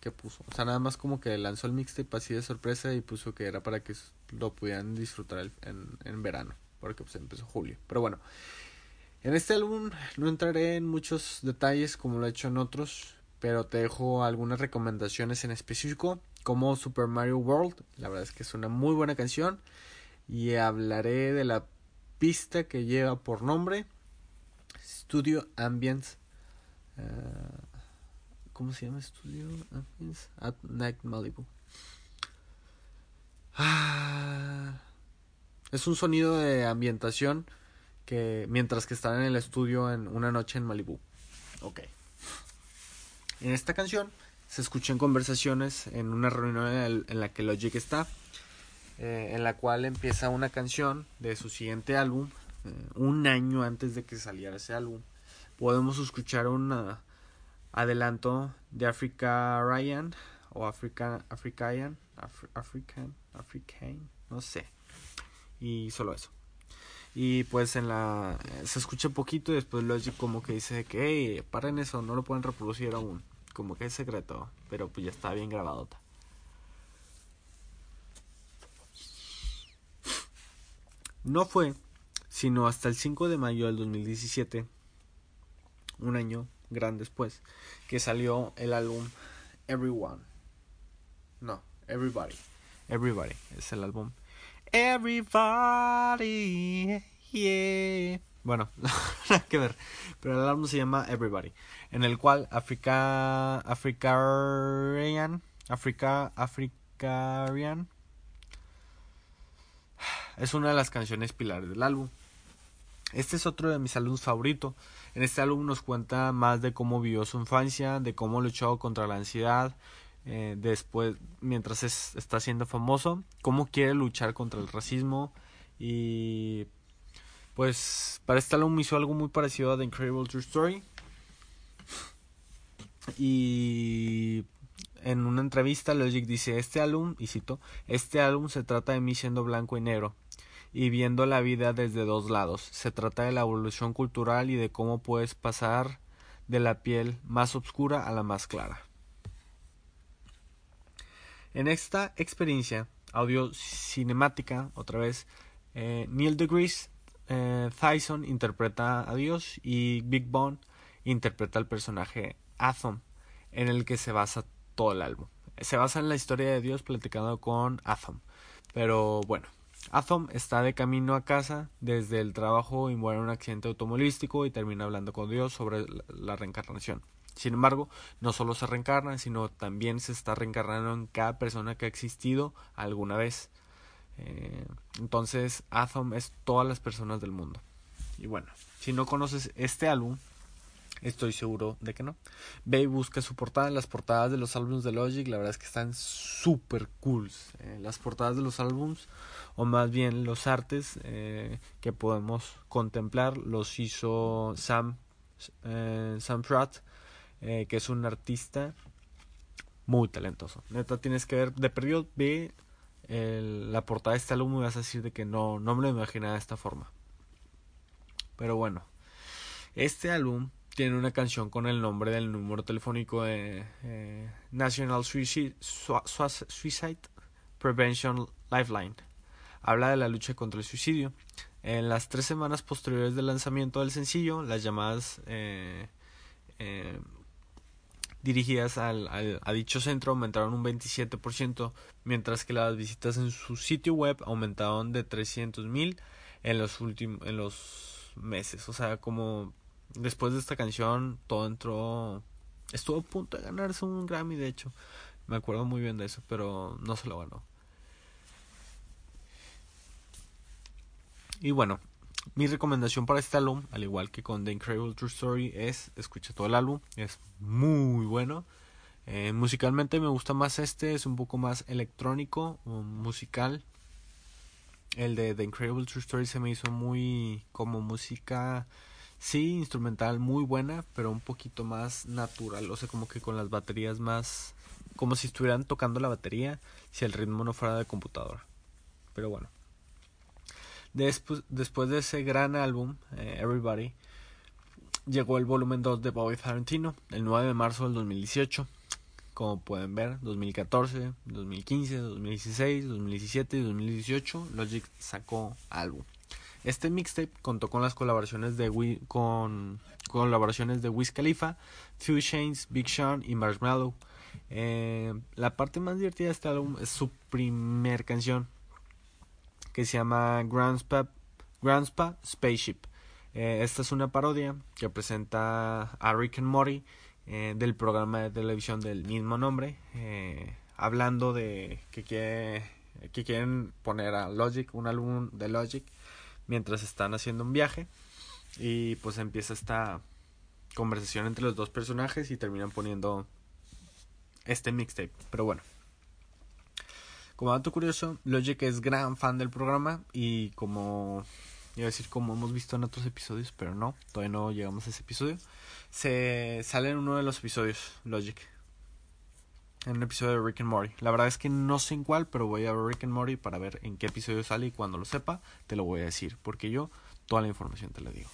que puso, o sea, nada más como que lanzó el mixtape así de sorpresa y puso que era para que lo pudieran disfrutar en, en verano, porque pues empezó julio. Pero bueno, en este álbum no entraré en muchos detalles como lo he hecho en otros, pero te dejo algunas recomendaciones en específico, como Super Mario World, la verdad es que es una muy buena canción, y hablaré de la pista que lleva por nombre Studio Ambience. Uh, ¿Cómo se llama Studio Ambience? At Night Malibu. Ah, es un sonido de ambientación que mientras que están en el estudio en una noche en Malibu. Ok. En esta canción se escuchan conversaciones en una reunión en la que Logic está, eh, en la cual empieza una canción de su siguiente álbum, eh, un año antes de que saliera ese álbum. Podemos escuchar un adelanto de Africa Ryan o African African African African no sé y solo eso y pues en la se escucha poquito y después Logic como que dice que hey, paren eso no lo pueden reproducir aún como que es secreto, pero pues ya está bien grabado. No fue sino hasta el 5 de mayo del 2017, un año gran después, que salió el álbum Everyone. No, Everybody. Everybody es el álbum. Everybody, yeah. Bueno, <laughs> nada que ver. Pero el álbum se llama Everybody. En el cual Africa. Africarian. Africa. Africarian. Es una de las canciones pilares del álbum. Este es otro de mis álbumes favoritos. En este álbum nos cuenta más de cómo vivió su infancia, de cómo luchó contra la ansiedad, eh, después, mientras está siendo famoso, cómo quiere luchar contra el racismo y pues para este álbum hizo algo muy parecido a The Incredible True Story. Y en una entrevista Logic dice, este álbum, y cito, este álbum se trata de mí siendo blanco y negro y viendo la vida desde dos lados. Se trata de la evolución cultural y de cómo puedes pasar de la piel más oscura a la más clara. En esta experiencia audio cinemática, otra vez, eh, Neil deGrasse eh, Tyson interpreta a Dios y Big Bone interpreta al personaje Atom, en el que se basa todo el álbum. Se basa en la historia de Dios platicando con Atom. Pero bueno, Atom está de camino a casa desde el trabajo y muere en un accidente automovilístico y termina hablando con Dios sobre la reencarnación. Sin embargo, no solo se reencarna, sino también se está reencarnando en cada persona que ha existido alguna vez. Eh, entonces, Atom es todas las personas del mundo. Y bueno, si no conoces este álbum, estoy seguro de que no. Ve y busca su portada. Las portadas de los álbumes de Logic, la verdad es que están súper cool. Eh, las portadas de los álbumes, o más bien los artes eh, que podemos contemplar, los hizo Sam, Sam Pratt, que es un artista muy talentoso. Neta, tienes que ver, de perdido, ve la portada de este álbum me vas a decir de que no, no me lo imaginaba de esta forma. Pero bueno, este álbum tiene una canción con el nombre del número telefónico de eh, National Suicide, Prevention Lifeline. Habla de la lucha contra el suicidio. En las tres semanas posteriores del lanzamiento del sencillo, las llamadas eh, eh, dirigidas al, a dicho centro aumentaron un 27%, mientras que las visitas en su sitio web aumentaron de 300.000 en los últimos en los meses. O sea, como después de esta canción todo entró estuvo a punto de ganarse un Grammy, de hecho. Me acuerdo muy bien de eso, pero no se lo ganó. Y bueno, mi recomendación para este álbum, al igual que con The Incredible True Story, es escucha todo el álbum, es muy bueno. Eh, musicalmente me gusta más este, es un poco más electrónico, musical. El de The Incredible True Story se me hizo muy como música, sí, instrumental, muy buena, pero un poquito más natural, o sea, como que con las baterías más como si estuvieran tocando la batería si el ritmo no fuera de computadora. Pero bueno. Después, después de ese gran álbum, eh, Everybody, llegó el volumen 2 de Bobby Tarantino, el 9 de marzo del 2018. Como pueden ver, 2014, 2015, 2016, 2017 y 2018, Logic sacó álbum. Este mixtape contó con las colaboraciones de con colaboraciones de Wiz Khalifa, Two Chains, Big Sean y Marshmallow. Eh, la parte más divertida de este álbum es su primer canción, que se llama Grandspa Spa Spaceship. Eh, esta es una parodia que presenta a Rick and Morty eh, del programa de televisión del mismo nombre, eh, hablando de que, que quieren poner a Logic, un álbum de Logic, mientras están haciendo un viaje. Y pues empieza esta conversación entre los dos personajes y terminan poniendo este mixtape. Pero bueno. Como dato curioso, Logic es gran fan del programa y como iba a decir como hemos visto en otros episodios, pero no, todavía no llegamos a ese episodio. Se sale en uno de los episodios, Logic. En un episodio de Rick and Morty. La verdad es que no sé en cuál, pero voy a ver Rick and Morty para ver en qué episodio sale y cuando lo sepa te lo voy a decir, porque yo toda la información te la digo.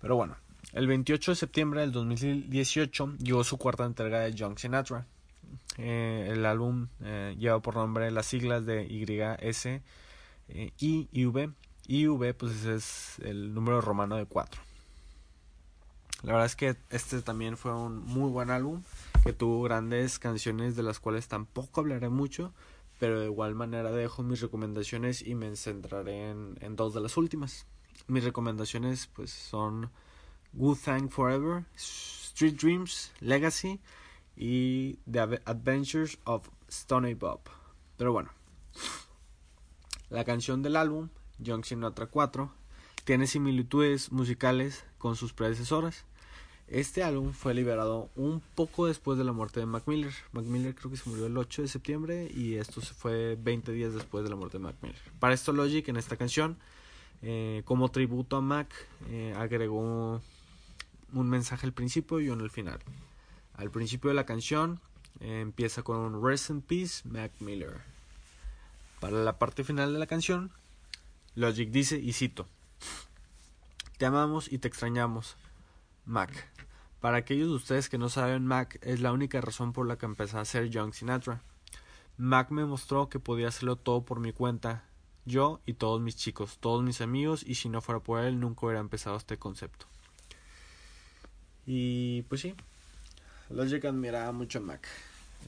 Pero bueno, el 28 de septiembre del 2018 llegó su cuarta entrega de Young Sinatra. Eh, el álbum eh, lleva por nombre las siglas de YS eh, y V y V pues es el número romano de 4. La verdad es que este también fue un muy buen álbum que tuvo grandes canciones de las cuales tampoco hablaré mucho, pero de igual manera dejo mis recomendaciones y me centraré en, en dos de las últimas. Mis recomendaciones pues son Good Thing Forever, Street Dreams, Legacy y The Adventures of Stony Bob. Pero bueno, la canción del álbum Young Sinatra 4, tiene similitudes musicales con sus predecesoras. Este álbum fue liberado un poco después de la muerte de Mac Miller. Mac Miller creo que se murió el 8 de septiembre y esto se fue 20 días después de la muerte de Mac Miller. Para esto Logic en esta canción, eh, como tributo a Mac, eh, agregó un mensaje al principio y uno al final. Al principio de la canción eh, empieza con un Rest in Peace Mac Miller. Para la parte final de la canción Logic dice, y cito, Te amamos y te extrañamos, Mac. Para aquellos de ustedes que no saben, Mac es la única razón por la que empecé a ser Young Sinatra. Mac me mostró que podía hacerlo todo por mi cuenta, yo y todos mis chicos, todos mis amigos, y si no fuera por él, nunca hubiera empezado este concepto. Y pues sí, Logic admiraba mucho a Mac.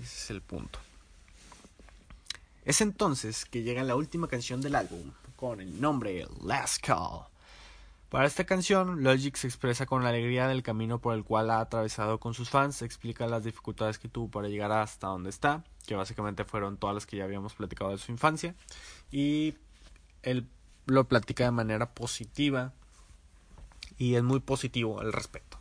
Ese es el punto. Es entonces que llega la última canción del álbum, con el nombre Last Call. Para esta canción, Logic se expresa con la alegría del camino por el cual ha atravesado con sus fans, explica las dificultades que tuvo para llegar hasta donde está, que básicamente fueron todas las que ya habíamos platicado de su infancia, y él lo platica de manera positiva y es muy positivo al respecto.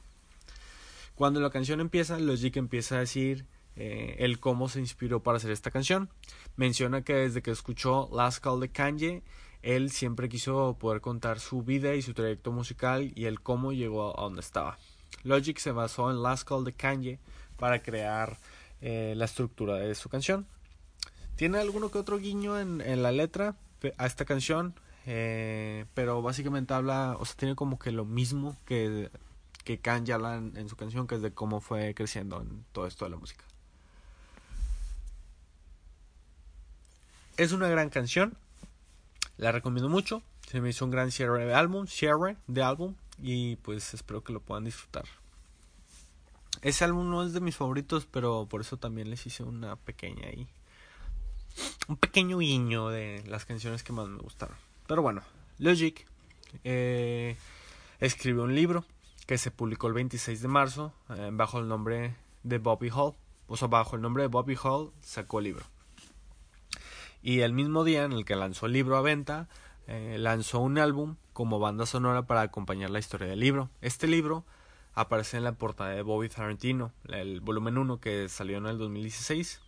Cuando la canción empieza, Logic empieza a decir eh, el cómo se inspiró para hacer esta canción. Menciona que desde que escuchó Last Call de Kanye, él siempre quiso poder contar su vida y su trayecto musical y el cómo llegó a donde estaba. Logic se basó en Last Call de Kanye para crear eh, la estructura de su canción. Tiene alguno que otro guiño en, la letra a esta canción, eh, pero básicamente habla, o sea, tiene como que lo mismo que, que Kanye habla en, en su canción, que es de cómo fue creciendo en todo esto de la música. Es una gran canción, la recomiendo mucho. Se me hizo un gran cierre de álbum, cierre de álbum y pues espero que lo puedan disfrutar. Ese álbum no es de mis favoritos, pero por eso también les hice una pequeña ahí. Un pequeño guiño de las canciones que más me gustaron. Pero bueno, Logic eh, escribió un libro que se publicó el 26 de marzo eh, bajo el nombre de Bobby Hall. O sea, bajo el nombre de Bobby Hall sacó el libro. Y el mismo día en el que lanzó el libro a venta, eh, lanzó un álbum como banda sonora para acompañar la historia del libro. Este libro aparece en la portada de Bobby Tarantino, el volumen 1 que salió en el 2016.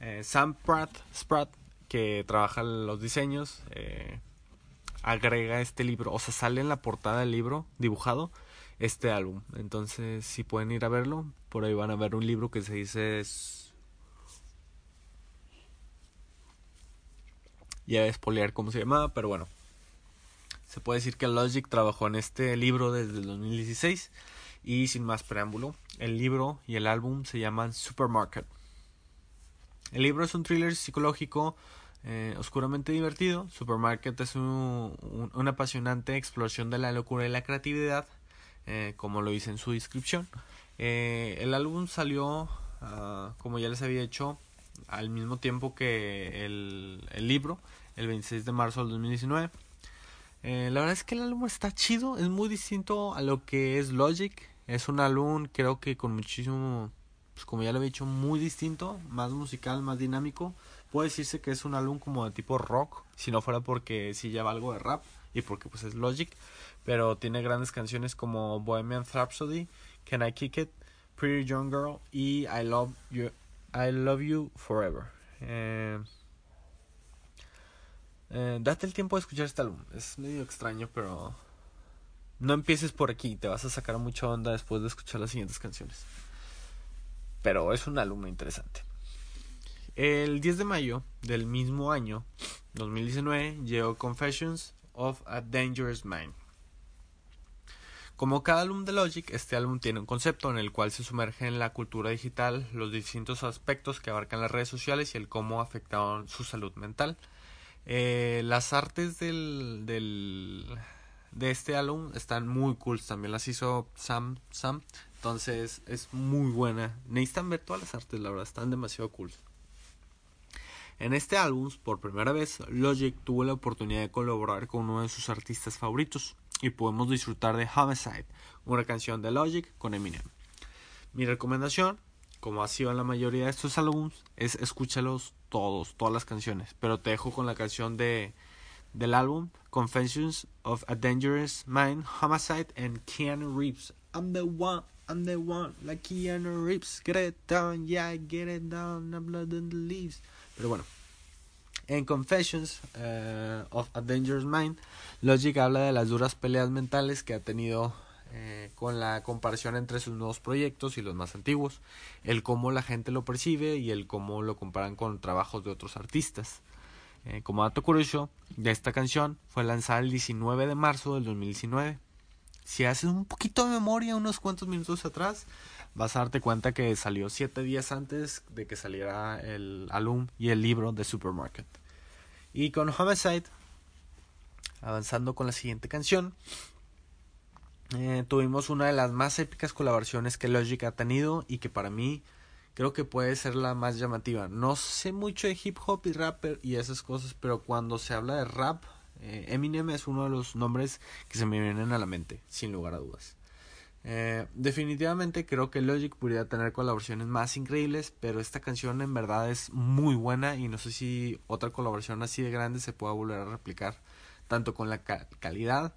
Eh, Sam Pratt, Spratt, que trabaja los diseños, agrega este libro, o sea, sale en la portada del libro dibujado este álbum. Entonces, si pueden ir a verlo, por ahí van a ver un libro que se dice... Ya es poliar cómo se llamaba, pero bueno. Se puede decir que Logic trabajó en este libro desde el 2016 y sin más preámbulo, el libro y el álbum se llaman Supermarket. El libro es un thriller psicológico eh, oscuramente divertido. Supermarket es un, una apasionante exploración de la locura y la creatividad, eh, como lo dice en su descripción. Eh, el álbum salió, ah, como ya les había hecho, al mismo tiempo que el, el libro, el 26 de marzo del 2019. la verdad es que el álbum está chido, es muy distinto a lo que es Logic. Es un álbum, creo que con muchísimo, pues como ya lo había dicho, muy distinto, más musical, más dinámico puede decirse que es un álbum como de tipo rock, si no fuera porque sí lleva algo de rap y porque pues es Logic, pero tiene grandes canciones como Bohemian Rhapsody, Can I Kick It, Pretty Young Girl y I Love You, I Love You Forever. Eh, eh, date el tiempo de escuchar este álbum, es medio extraño, pero no empieces por aquí, te vas a sacar mucha onda después de escuchar las siguientes canciones. Pero es un álbum interesante. El 10 de mayo del mismo año, 2019, llegó Confessions of a Dangerous Mind. Como cada álbum de Logic, este álbum tiene un concepto en el cual se sumerge en la cultura digital, los distintos aspectos que abarcan las redes sociales y el cómo afectaron su salud mental. Eh, las artes del, del, de este álbum están muy cool, también las hizo Sam, Sam, entonces es muy buena. Necesitan ver todas las artes, la verdad, están demasiado cool. En este álbum, por primera vez, Logic tuvo la oportunidad de colaborar con uno de sus artistas favoritos y podemos disfrutar de Homicide, una canción de Logic con Eminem. Mi recomendación, como ha sido en la mayoría de estos álbumes, es escúchalos todos, todas las canciones, pero te dejo con la canción de del álbum Confessions of a Dangerous Mind, Homicide and Keanu Reeves. I'm the one, I'm the one, like Keanu Reeves. Get it down, yeah, get it down, the blood and the leaves. Pero bueno, en Confessions eh, of a Dangerous Mind, Logic habla de las duras peleas mentales que ha tenido eh, con la comparación entre sus nuevos proyectos y los más antiguos, el cómo la gente lo percibe y el cómo lo comparan con trabajos de otros artistas. Eh, como dato curioso, esta canción fue lanzada el 19 de marzo del 2019. Si haces un poquito de memoria, unos cuantos minutos atrás, vas a darte cuenta que salió siete días antes de que saliera el álbum y el libro de Supermarket. Y con Homicide, avanzando con la siguiente canción, eh, tuvimos una de las más épicas colaboraciones que Logic ha tenido y que para mí creo que puede ser la más llamativa. No sé mucho de hip hop y rapper y esas cosas, pero cuando se habla de rap, eh, Eminem es uno de los nombres que se me vienen a la mente, sin lugar a dudas. Eh, definitivamente creo que Logic podría tener colaboraciones más increíbles, pero esta canción en verdad es muy buena y no sé si otra colaboración así de grande se pueda volver a replicar, tanto con la calidad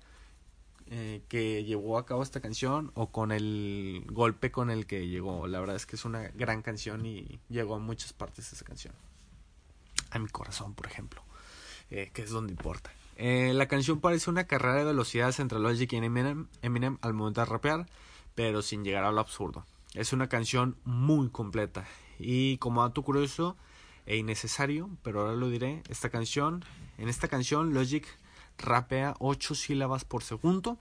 eh, que llevó a cabo esta canción o con el golpe con el que llegó. La verdad es que es una gran canción y llegó a muchas partes de esa canción. A mi corazón, por ejemplo, que es donde importa. Eh, la canción parece una carrera de velocidades entre Logic y Eminem, Eminem al momento de rapear, pero sin llegar a lo absurdo. Es una canción muy completa y como dato curioso e innecesario, pero ahora lo diré, esta canción, en esta canción Logic rapea 8 sílabas por segundo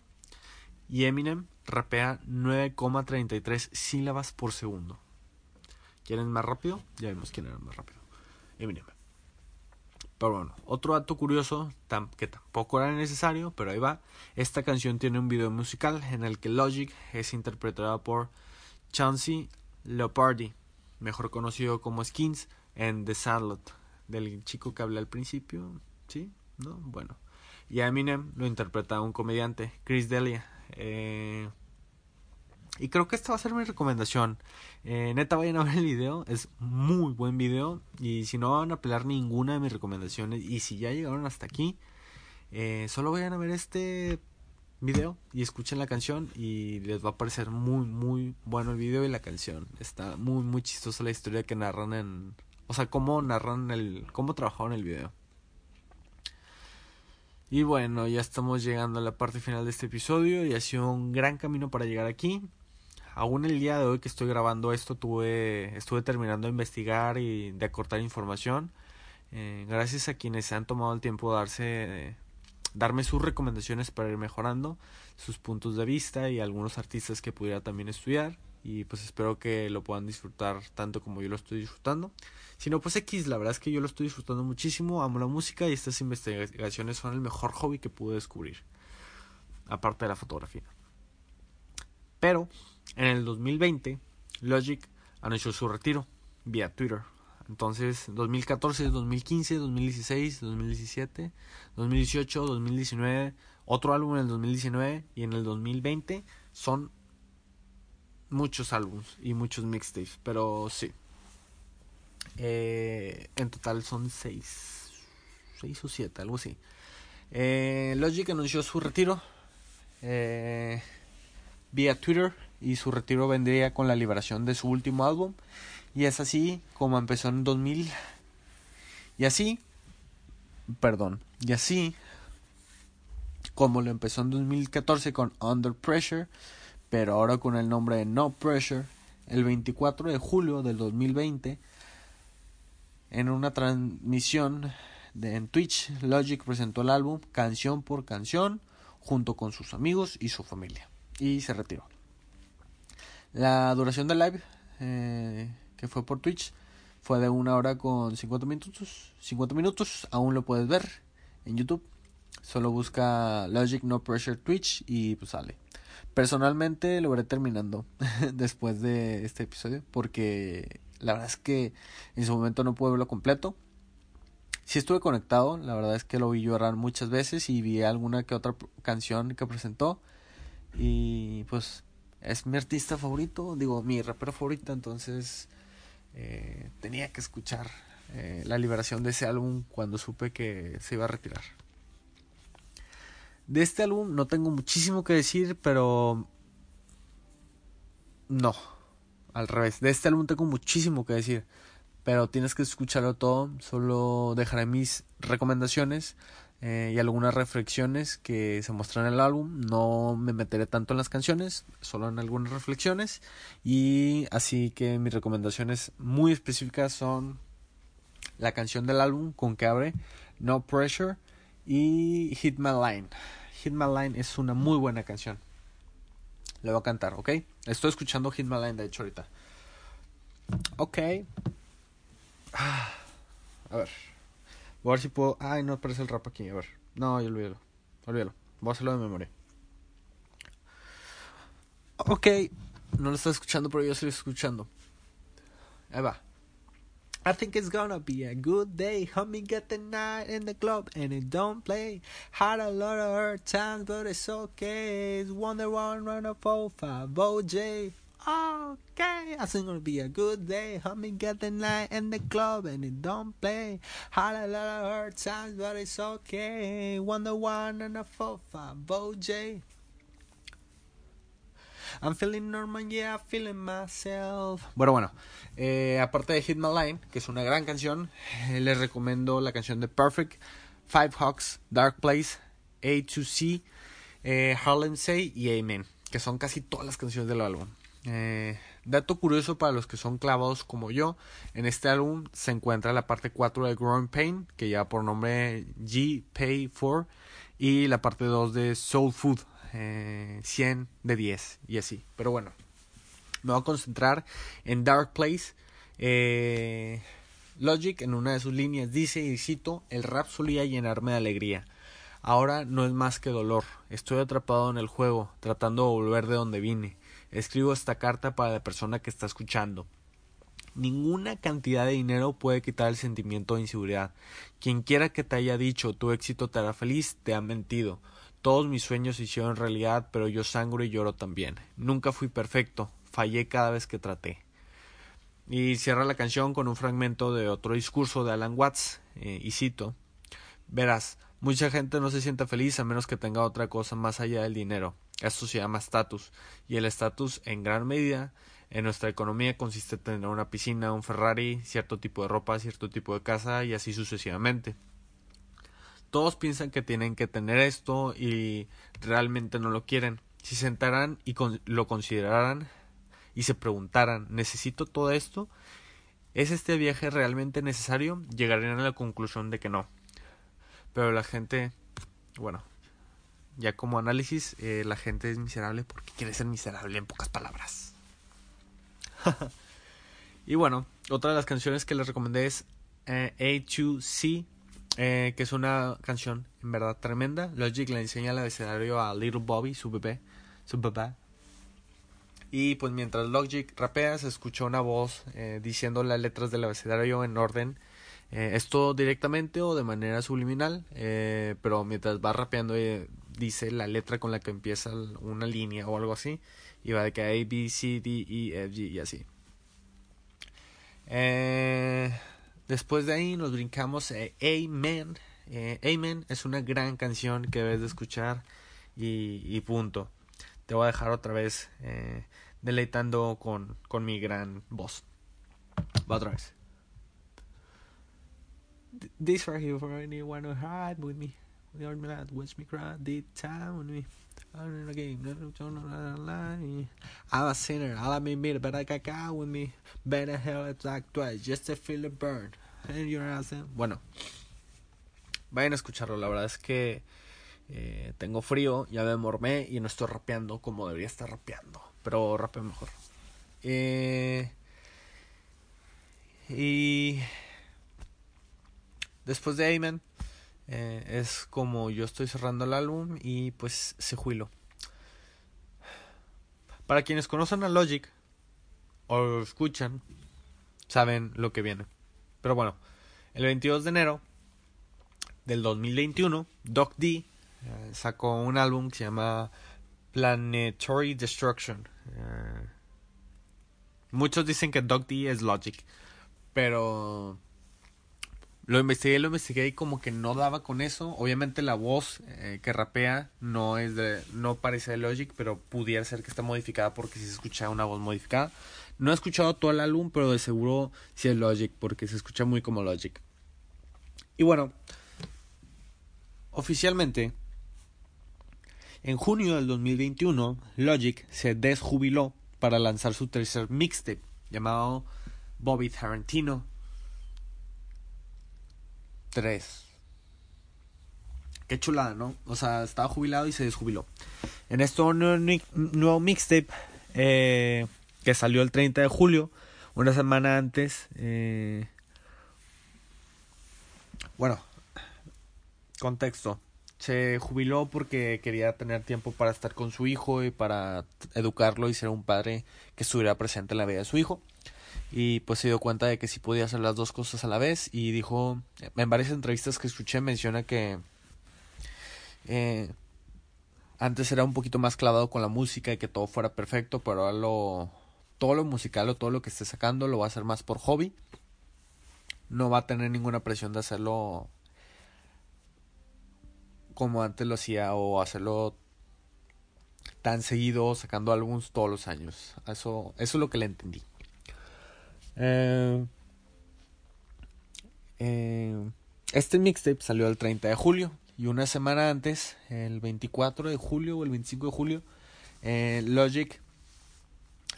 y Eminem rapea 9,33 sílabas por segundo. ¿Quieren más rápido? Ya vemos quién era más rápido. Eminem. Pero bueno, otro dato curioso que tampoco era necesario, pero ahí va. Esta canción tiene un video musical en el que Logic es interpretada por Chauncey Leopardi, mejor conocido como Skins en The Sandlot, del chico que hablé al principio, ¿sí? ¿No? Bueno. Y a Eminem lo interpreta un comediante, Chris Delia. Eh, y creo que esta va a ser mi recomendación. Eh, neta, vayan a ver el video. Es muy buen video. Y si no van a pelar ninguna de mis recomendaciones. Y si ya llegaron hasta aquí. Eh, solo vayan a ver este video. Y escuchen la canción. Y les va a parecer muy, muy bueno el video y la canción. Está muy, muy chistosa la historia que narran en... O sea, cómo narran el... Cómo trabajaron el video. Y bueno, ya estamos llegando a la parte final de este episodio y ha sido un gran camino para llegar aquí. Aún el día de hoy que estoy grabando esto tuve, estuve terminando de investigar y de acortar información. Eh, gracias a quienes han tomado el tiempo de darse, darme sus recomendaciones para ir mejorando, sus puntos de vista y algunos artistas que pudiera también estudiar. Y pues espero que lo puedan disfrutar tanto como yo lo estoy disfrutando. Si no, pues X, la verdad es que yo lo estoy disfrutando muchísimo, amo la música y estas investigaciones son el mejor hobby que pude descubrir, aparte de la fotografía. Pero en el 2020, Logic anunció su retiro vía Twitter. Entonces, 2014, 2015, 2016, 2017, 2018, 2019, otro álbum en el 2019 y en el 2020 son muchos álbumes y muchos mixtapes, pero sí, eh, en total son seis, seis o siete, algo así. Eh, Logic anunció su retiro eh, vía Twitter y su retiro vendría con la liberación de su último álbum. Y es así como empezó en 2000. Y así, perdón, y así como lo empezó en 2014 con Under Pressure, pero ahora con el nombre de No Pressure, el 24 de julio del 2020 en una transmisión de, en Twitch, Logic presentó el álbum canción por canción junto con sus amigos y su familia y se retiró. La duración del live eh, que fue por Twitch fue de una hora con 50 minutos. 50 minutos, aún lo puedes ver en YouTube. Solo busca Logic No Pressure Twitch y pues sale. Personalmente lo veré terminando <laughs> después de este episodio porque la verdad es que en su momento no pude verlo completo. Sí estuve conectado, la verdad es que lo vi llorar muchas veces y vi alguna que otra canción que presentó. Y pues es mi artista favorito, digo, mi rapero favorito, entonces eh, tenía que escuchar eh, la liberación de ese álbum cuando supe que se iba a retirar. De este álbum no tengo muchísimo que decir, pero no, al revés. De este álbum tengo muchísimo que decir, pero tienes que escucharlo todo. Solo dejaré mis recomendaciones eh, y algunas reflexiones que se muestran en el álbum. No me meteré tanto en las canciones, solo en algunas reflexiones. Y así que mis recomendaciones muy específicas son la canción del álbum con que abre No Pressure y Hit My Line. Hit My Line es una muy buena canción. Le voy a cantar, ¿ok? Estoy escuchando Hit My Line, de hecho, ahorita. Ok. A ver. Voy a ver si puedo. Ay, no aparece el rap aquí. A ver. No, yo olvídalo. Olvídalo. Voy a hacerlo de memoria. Ok. No lo estoy escuchando, pero yo estoy escuchando. Ahí va. I think it's gonna be a good day. Homie get the night in the club and it don't play. Had a lot of hard times, but it's okay. It's Wonder One, Run a 4 5 OJ. Okay, I think gonna be a good day. Homie get the night in the club and it don't play. Had a lot of hard times, but it's okay. Wonder One and a 4 5 OJ. I'm feeling normal, yeah, feeling myself. Bueno, bueno. Eh, aparte de Hit My Line, que es una gran canción, eh, les recomiendo la canción de Perfect, Five Hawks, Dark Place, A to C, eh, Harlem Say y Amen, que son casi todas las canciones del álbum. Eh, dato curioso para los que son clavados como yo, en este álbum se encuentra la parte 4 de Growing Pain, que lleva por nombre G Pay 4, y la parte 2 de Soul Food, eh, 100 de 10 y así. Pero bueno, me voy a concentrar en Dark Place. Eh, Logic en una de sus líneas dice, y cito, el rap solía llenarme de alegría. Ahora no es más que dolor. Estoy atrapado en el juego, tratando de volver de donde vine. Escribo esta carta para la persona que está escuchando. Ninguna cantidad de dinero puede quitar el sentimiento de inseguridad. Quien quiera que te haya dicho tu éxito te hará feliz, te ha mentido. Todos mis sueños se hicieron realidad, pero yo sangro y lloro también. Nunca fui perfecto, fallé cada vez que traté. Y cierra la canción con un fragmento de otro discurso de Alan Watts, eh, y cito, Verás, mucha gente no se siente feliz a menos que tenga otra cosa más allá del dinero. Esto se llama estatus, y el estatus en gran medida en nuestra economía consiste en tener una piscina, un Ferrari, cierto tipo de ropa, cierto tipo de casa y así sucesivamente. Todos piensan que tienen que tener esto y realmente no lo quieren. Si se sentaran y lo consideraran y se preguntaran, ¿necesito todo esto? ¿Es este viaje realmente necesario? Llegarían a la conclusión de que no. Pero la gente, bueno, ya como análisis, eh, la gente es miserable porque quiere ser miserable en pocas palabras. <laughs> y bueno, otra de las canciones que les recomendé es eh, A2C, eh, que es una canción en verdad tremenda. Logic le enseña el abecedario a Little Bobby, su bebé, su bebé. Y pues mientras Logic rapea, se escucha una voz eh, diciendo las letras del abecedario en orden. Eh, esto directamente o de manera subliminal, eh, pero mientras va rapeando dice la letra con la que empieza una línea o algo así. Y va de que A, B, C, D, E, F, G y así. después de ahí nos brincamos Amen. Amen es una gran canción que debes de escuchar y, y punto te voy a dejar otra vez eh, deleitando con, con mi gran voz. Va otra vez. This right here for anyone who hide with me. The old man watch me cry, deep time with me. I'm a sinner, all I mean me, but I got God with me. Better hell it's twice, just to feel the burn. And you're awesome. Bueno, vayan a escucharlo, la verdad es que eh, tengo frío, ya me mormé y no estoy rapeando como debería estar rapeando. Pero rapeo mejor. Eh, y después de Amen, eh, es como yo estoy cerrando el álbum y pues se juilo. Para quienes conocen a Logic o lo escuchan, saben lo que viene. Pero bueno, el 22 de enero del 2021, Doc D eh, sacó un álbum que se llama Planetary Destruction. Eh, muchos dicen que Doc D es Logic, pero lo investigué, lo investigué y como que no daba con eso. Obviamente la voz eh, que rapea no es de, no parece de Logic, pero pudiera ser que está modificada porque si se escucha una voz modificada. No he escuchado todo el álbum, pero de seguro sí es Logic porque se escucha muy como Logic. Y bueno, oficialmente en junio del 2021, Logic se desjubiló para lanzar su tercer mixtape llamado Bobby Tarantino 3. Qué chulada, ¿no? O sea, estaba jubilado y se desjubiló. En este nuevo, mixtape eh, que salió el 30 de julio, una semana antes, eh, bueno, contexto se jubiló porque quería tener tiempo para estar con su hijo y para educarlo y ser un padre que estuviera presente en la vida de su hijo. Y pues se dio cuenta de que sí podía hacer las dos cosas a la vez y dijo, en varias entrevistas que escuché menciona que eh, antes era un poquito más clavado con la música y que todo fuera perfecto, pero ahora lo, todo lo musical o todo lo que esté sacando lo va a hacer más por hobby. No va a tener ninguna presión de hacerlo como antes lo hacía o hacerlo tan seguido sacando álbumes todos los años. Eso, eso es lo que le entendí. Eh, eh, este mixtape salió el 30 de julio y una semana antes, el 24 de julio o el 25 de julio, eh, Logic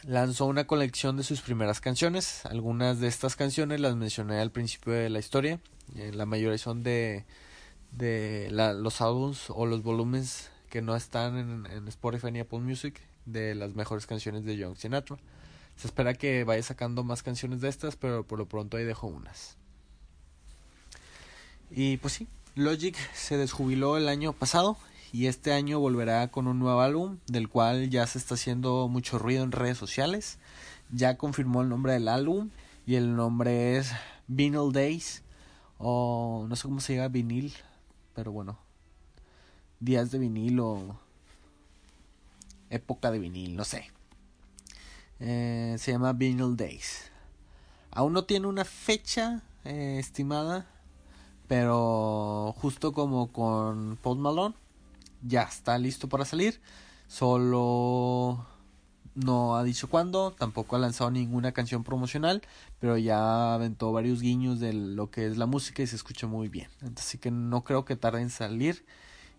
lanzó una colección de sus primeras canciones. Algunas de estas canciones las mencioné al principio de la historia. la mayoría son de los álbums o los volúmenes que no están en, en, Spotify ni Apple Music de las mejores canciones de Young Sinatra. Se espera que vaya sacando más canciones de estas, pero por lo pronto ahí dejo unas. Y pues sí, Logic se desjubiló el año pasado y este año volverá con un nuevo álbum del cual ya se está haciendo mucho ruido en redes sociales. Ya confirmó el nombre del álbum y el nombre es Vinyl Days o no sé cómo se llama vinil pero bueno, días de vinil o época de vinil, no sé. Eh, se llama Vinyl Days. Aún no tiene una fecha eh, estimada, pero justo como con Post Malone, ya está listo para salir. Solo no ha dicho cuándo, tampoco ha lanzado ninguna canción promocional, pero ya aventó varios guiños de lo que es la música y se escucha muy bien. Así que no creo que tarde en salir.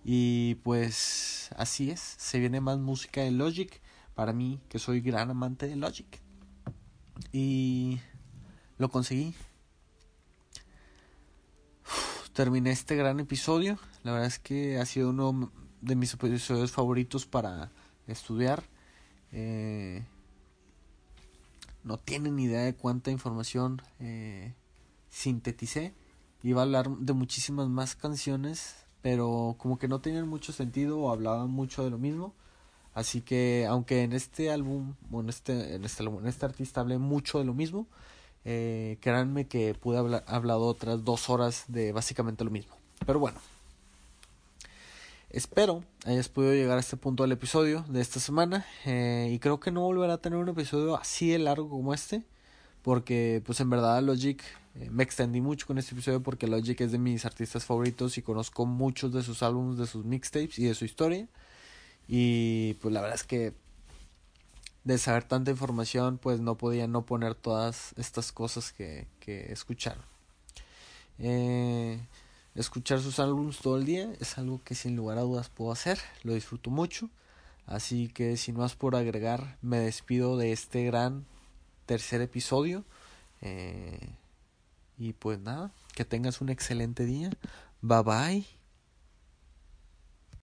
Y pues así es, se viene más música de Logic para mí, que soy gran amante de Logic. Y lo conseguí. terminé este gran episodio. La verdad es que ha sido uno de mis episodios favoritos para estudiar. Eh, no tienen idea de cuánta información eh, sinteticé. Iba a hablar de muchísimas más canciones, pero como que no tenían mucho sentido o hablaban mucho de lo mismo. Así que aunque en este álbum, bueno, este, en este en este artista hablé mucho de lo mismo, eh, créanme que pude haber hablado otras dos horas de básicamente lo mismo. Pero bueno, Espero hayas podido llegar a este punto del episodio de esta semana eh, y creo que no volverá a tener un episodio así de largo como este porque pues en verdad Logic eh, me extendí mucho con este episodio porque Logic es de mis artistas favoritos y conozco muchos de sus álbumes, de sus mixtapes y de su historia y pues la verdad es que de saber tanta información pues no podía no poner todas estas cosas que, que escucharon. Eh, Escuchar sus álbumes todo el día es algo que sin lugar a dudas puedo hacer, lo disfruto mucho. Así que sin más por agregar, me despido de este gran tercer episodio. Eh, y pues nada, que tengas un excelente día. Bye bye.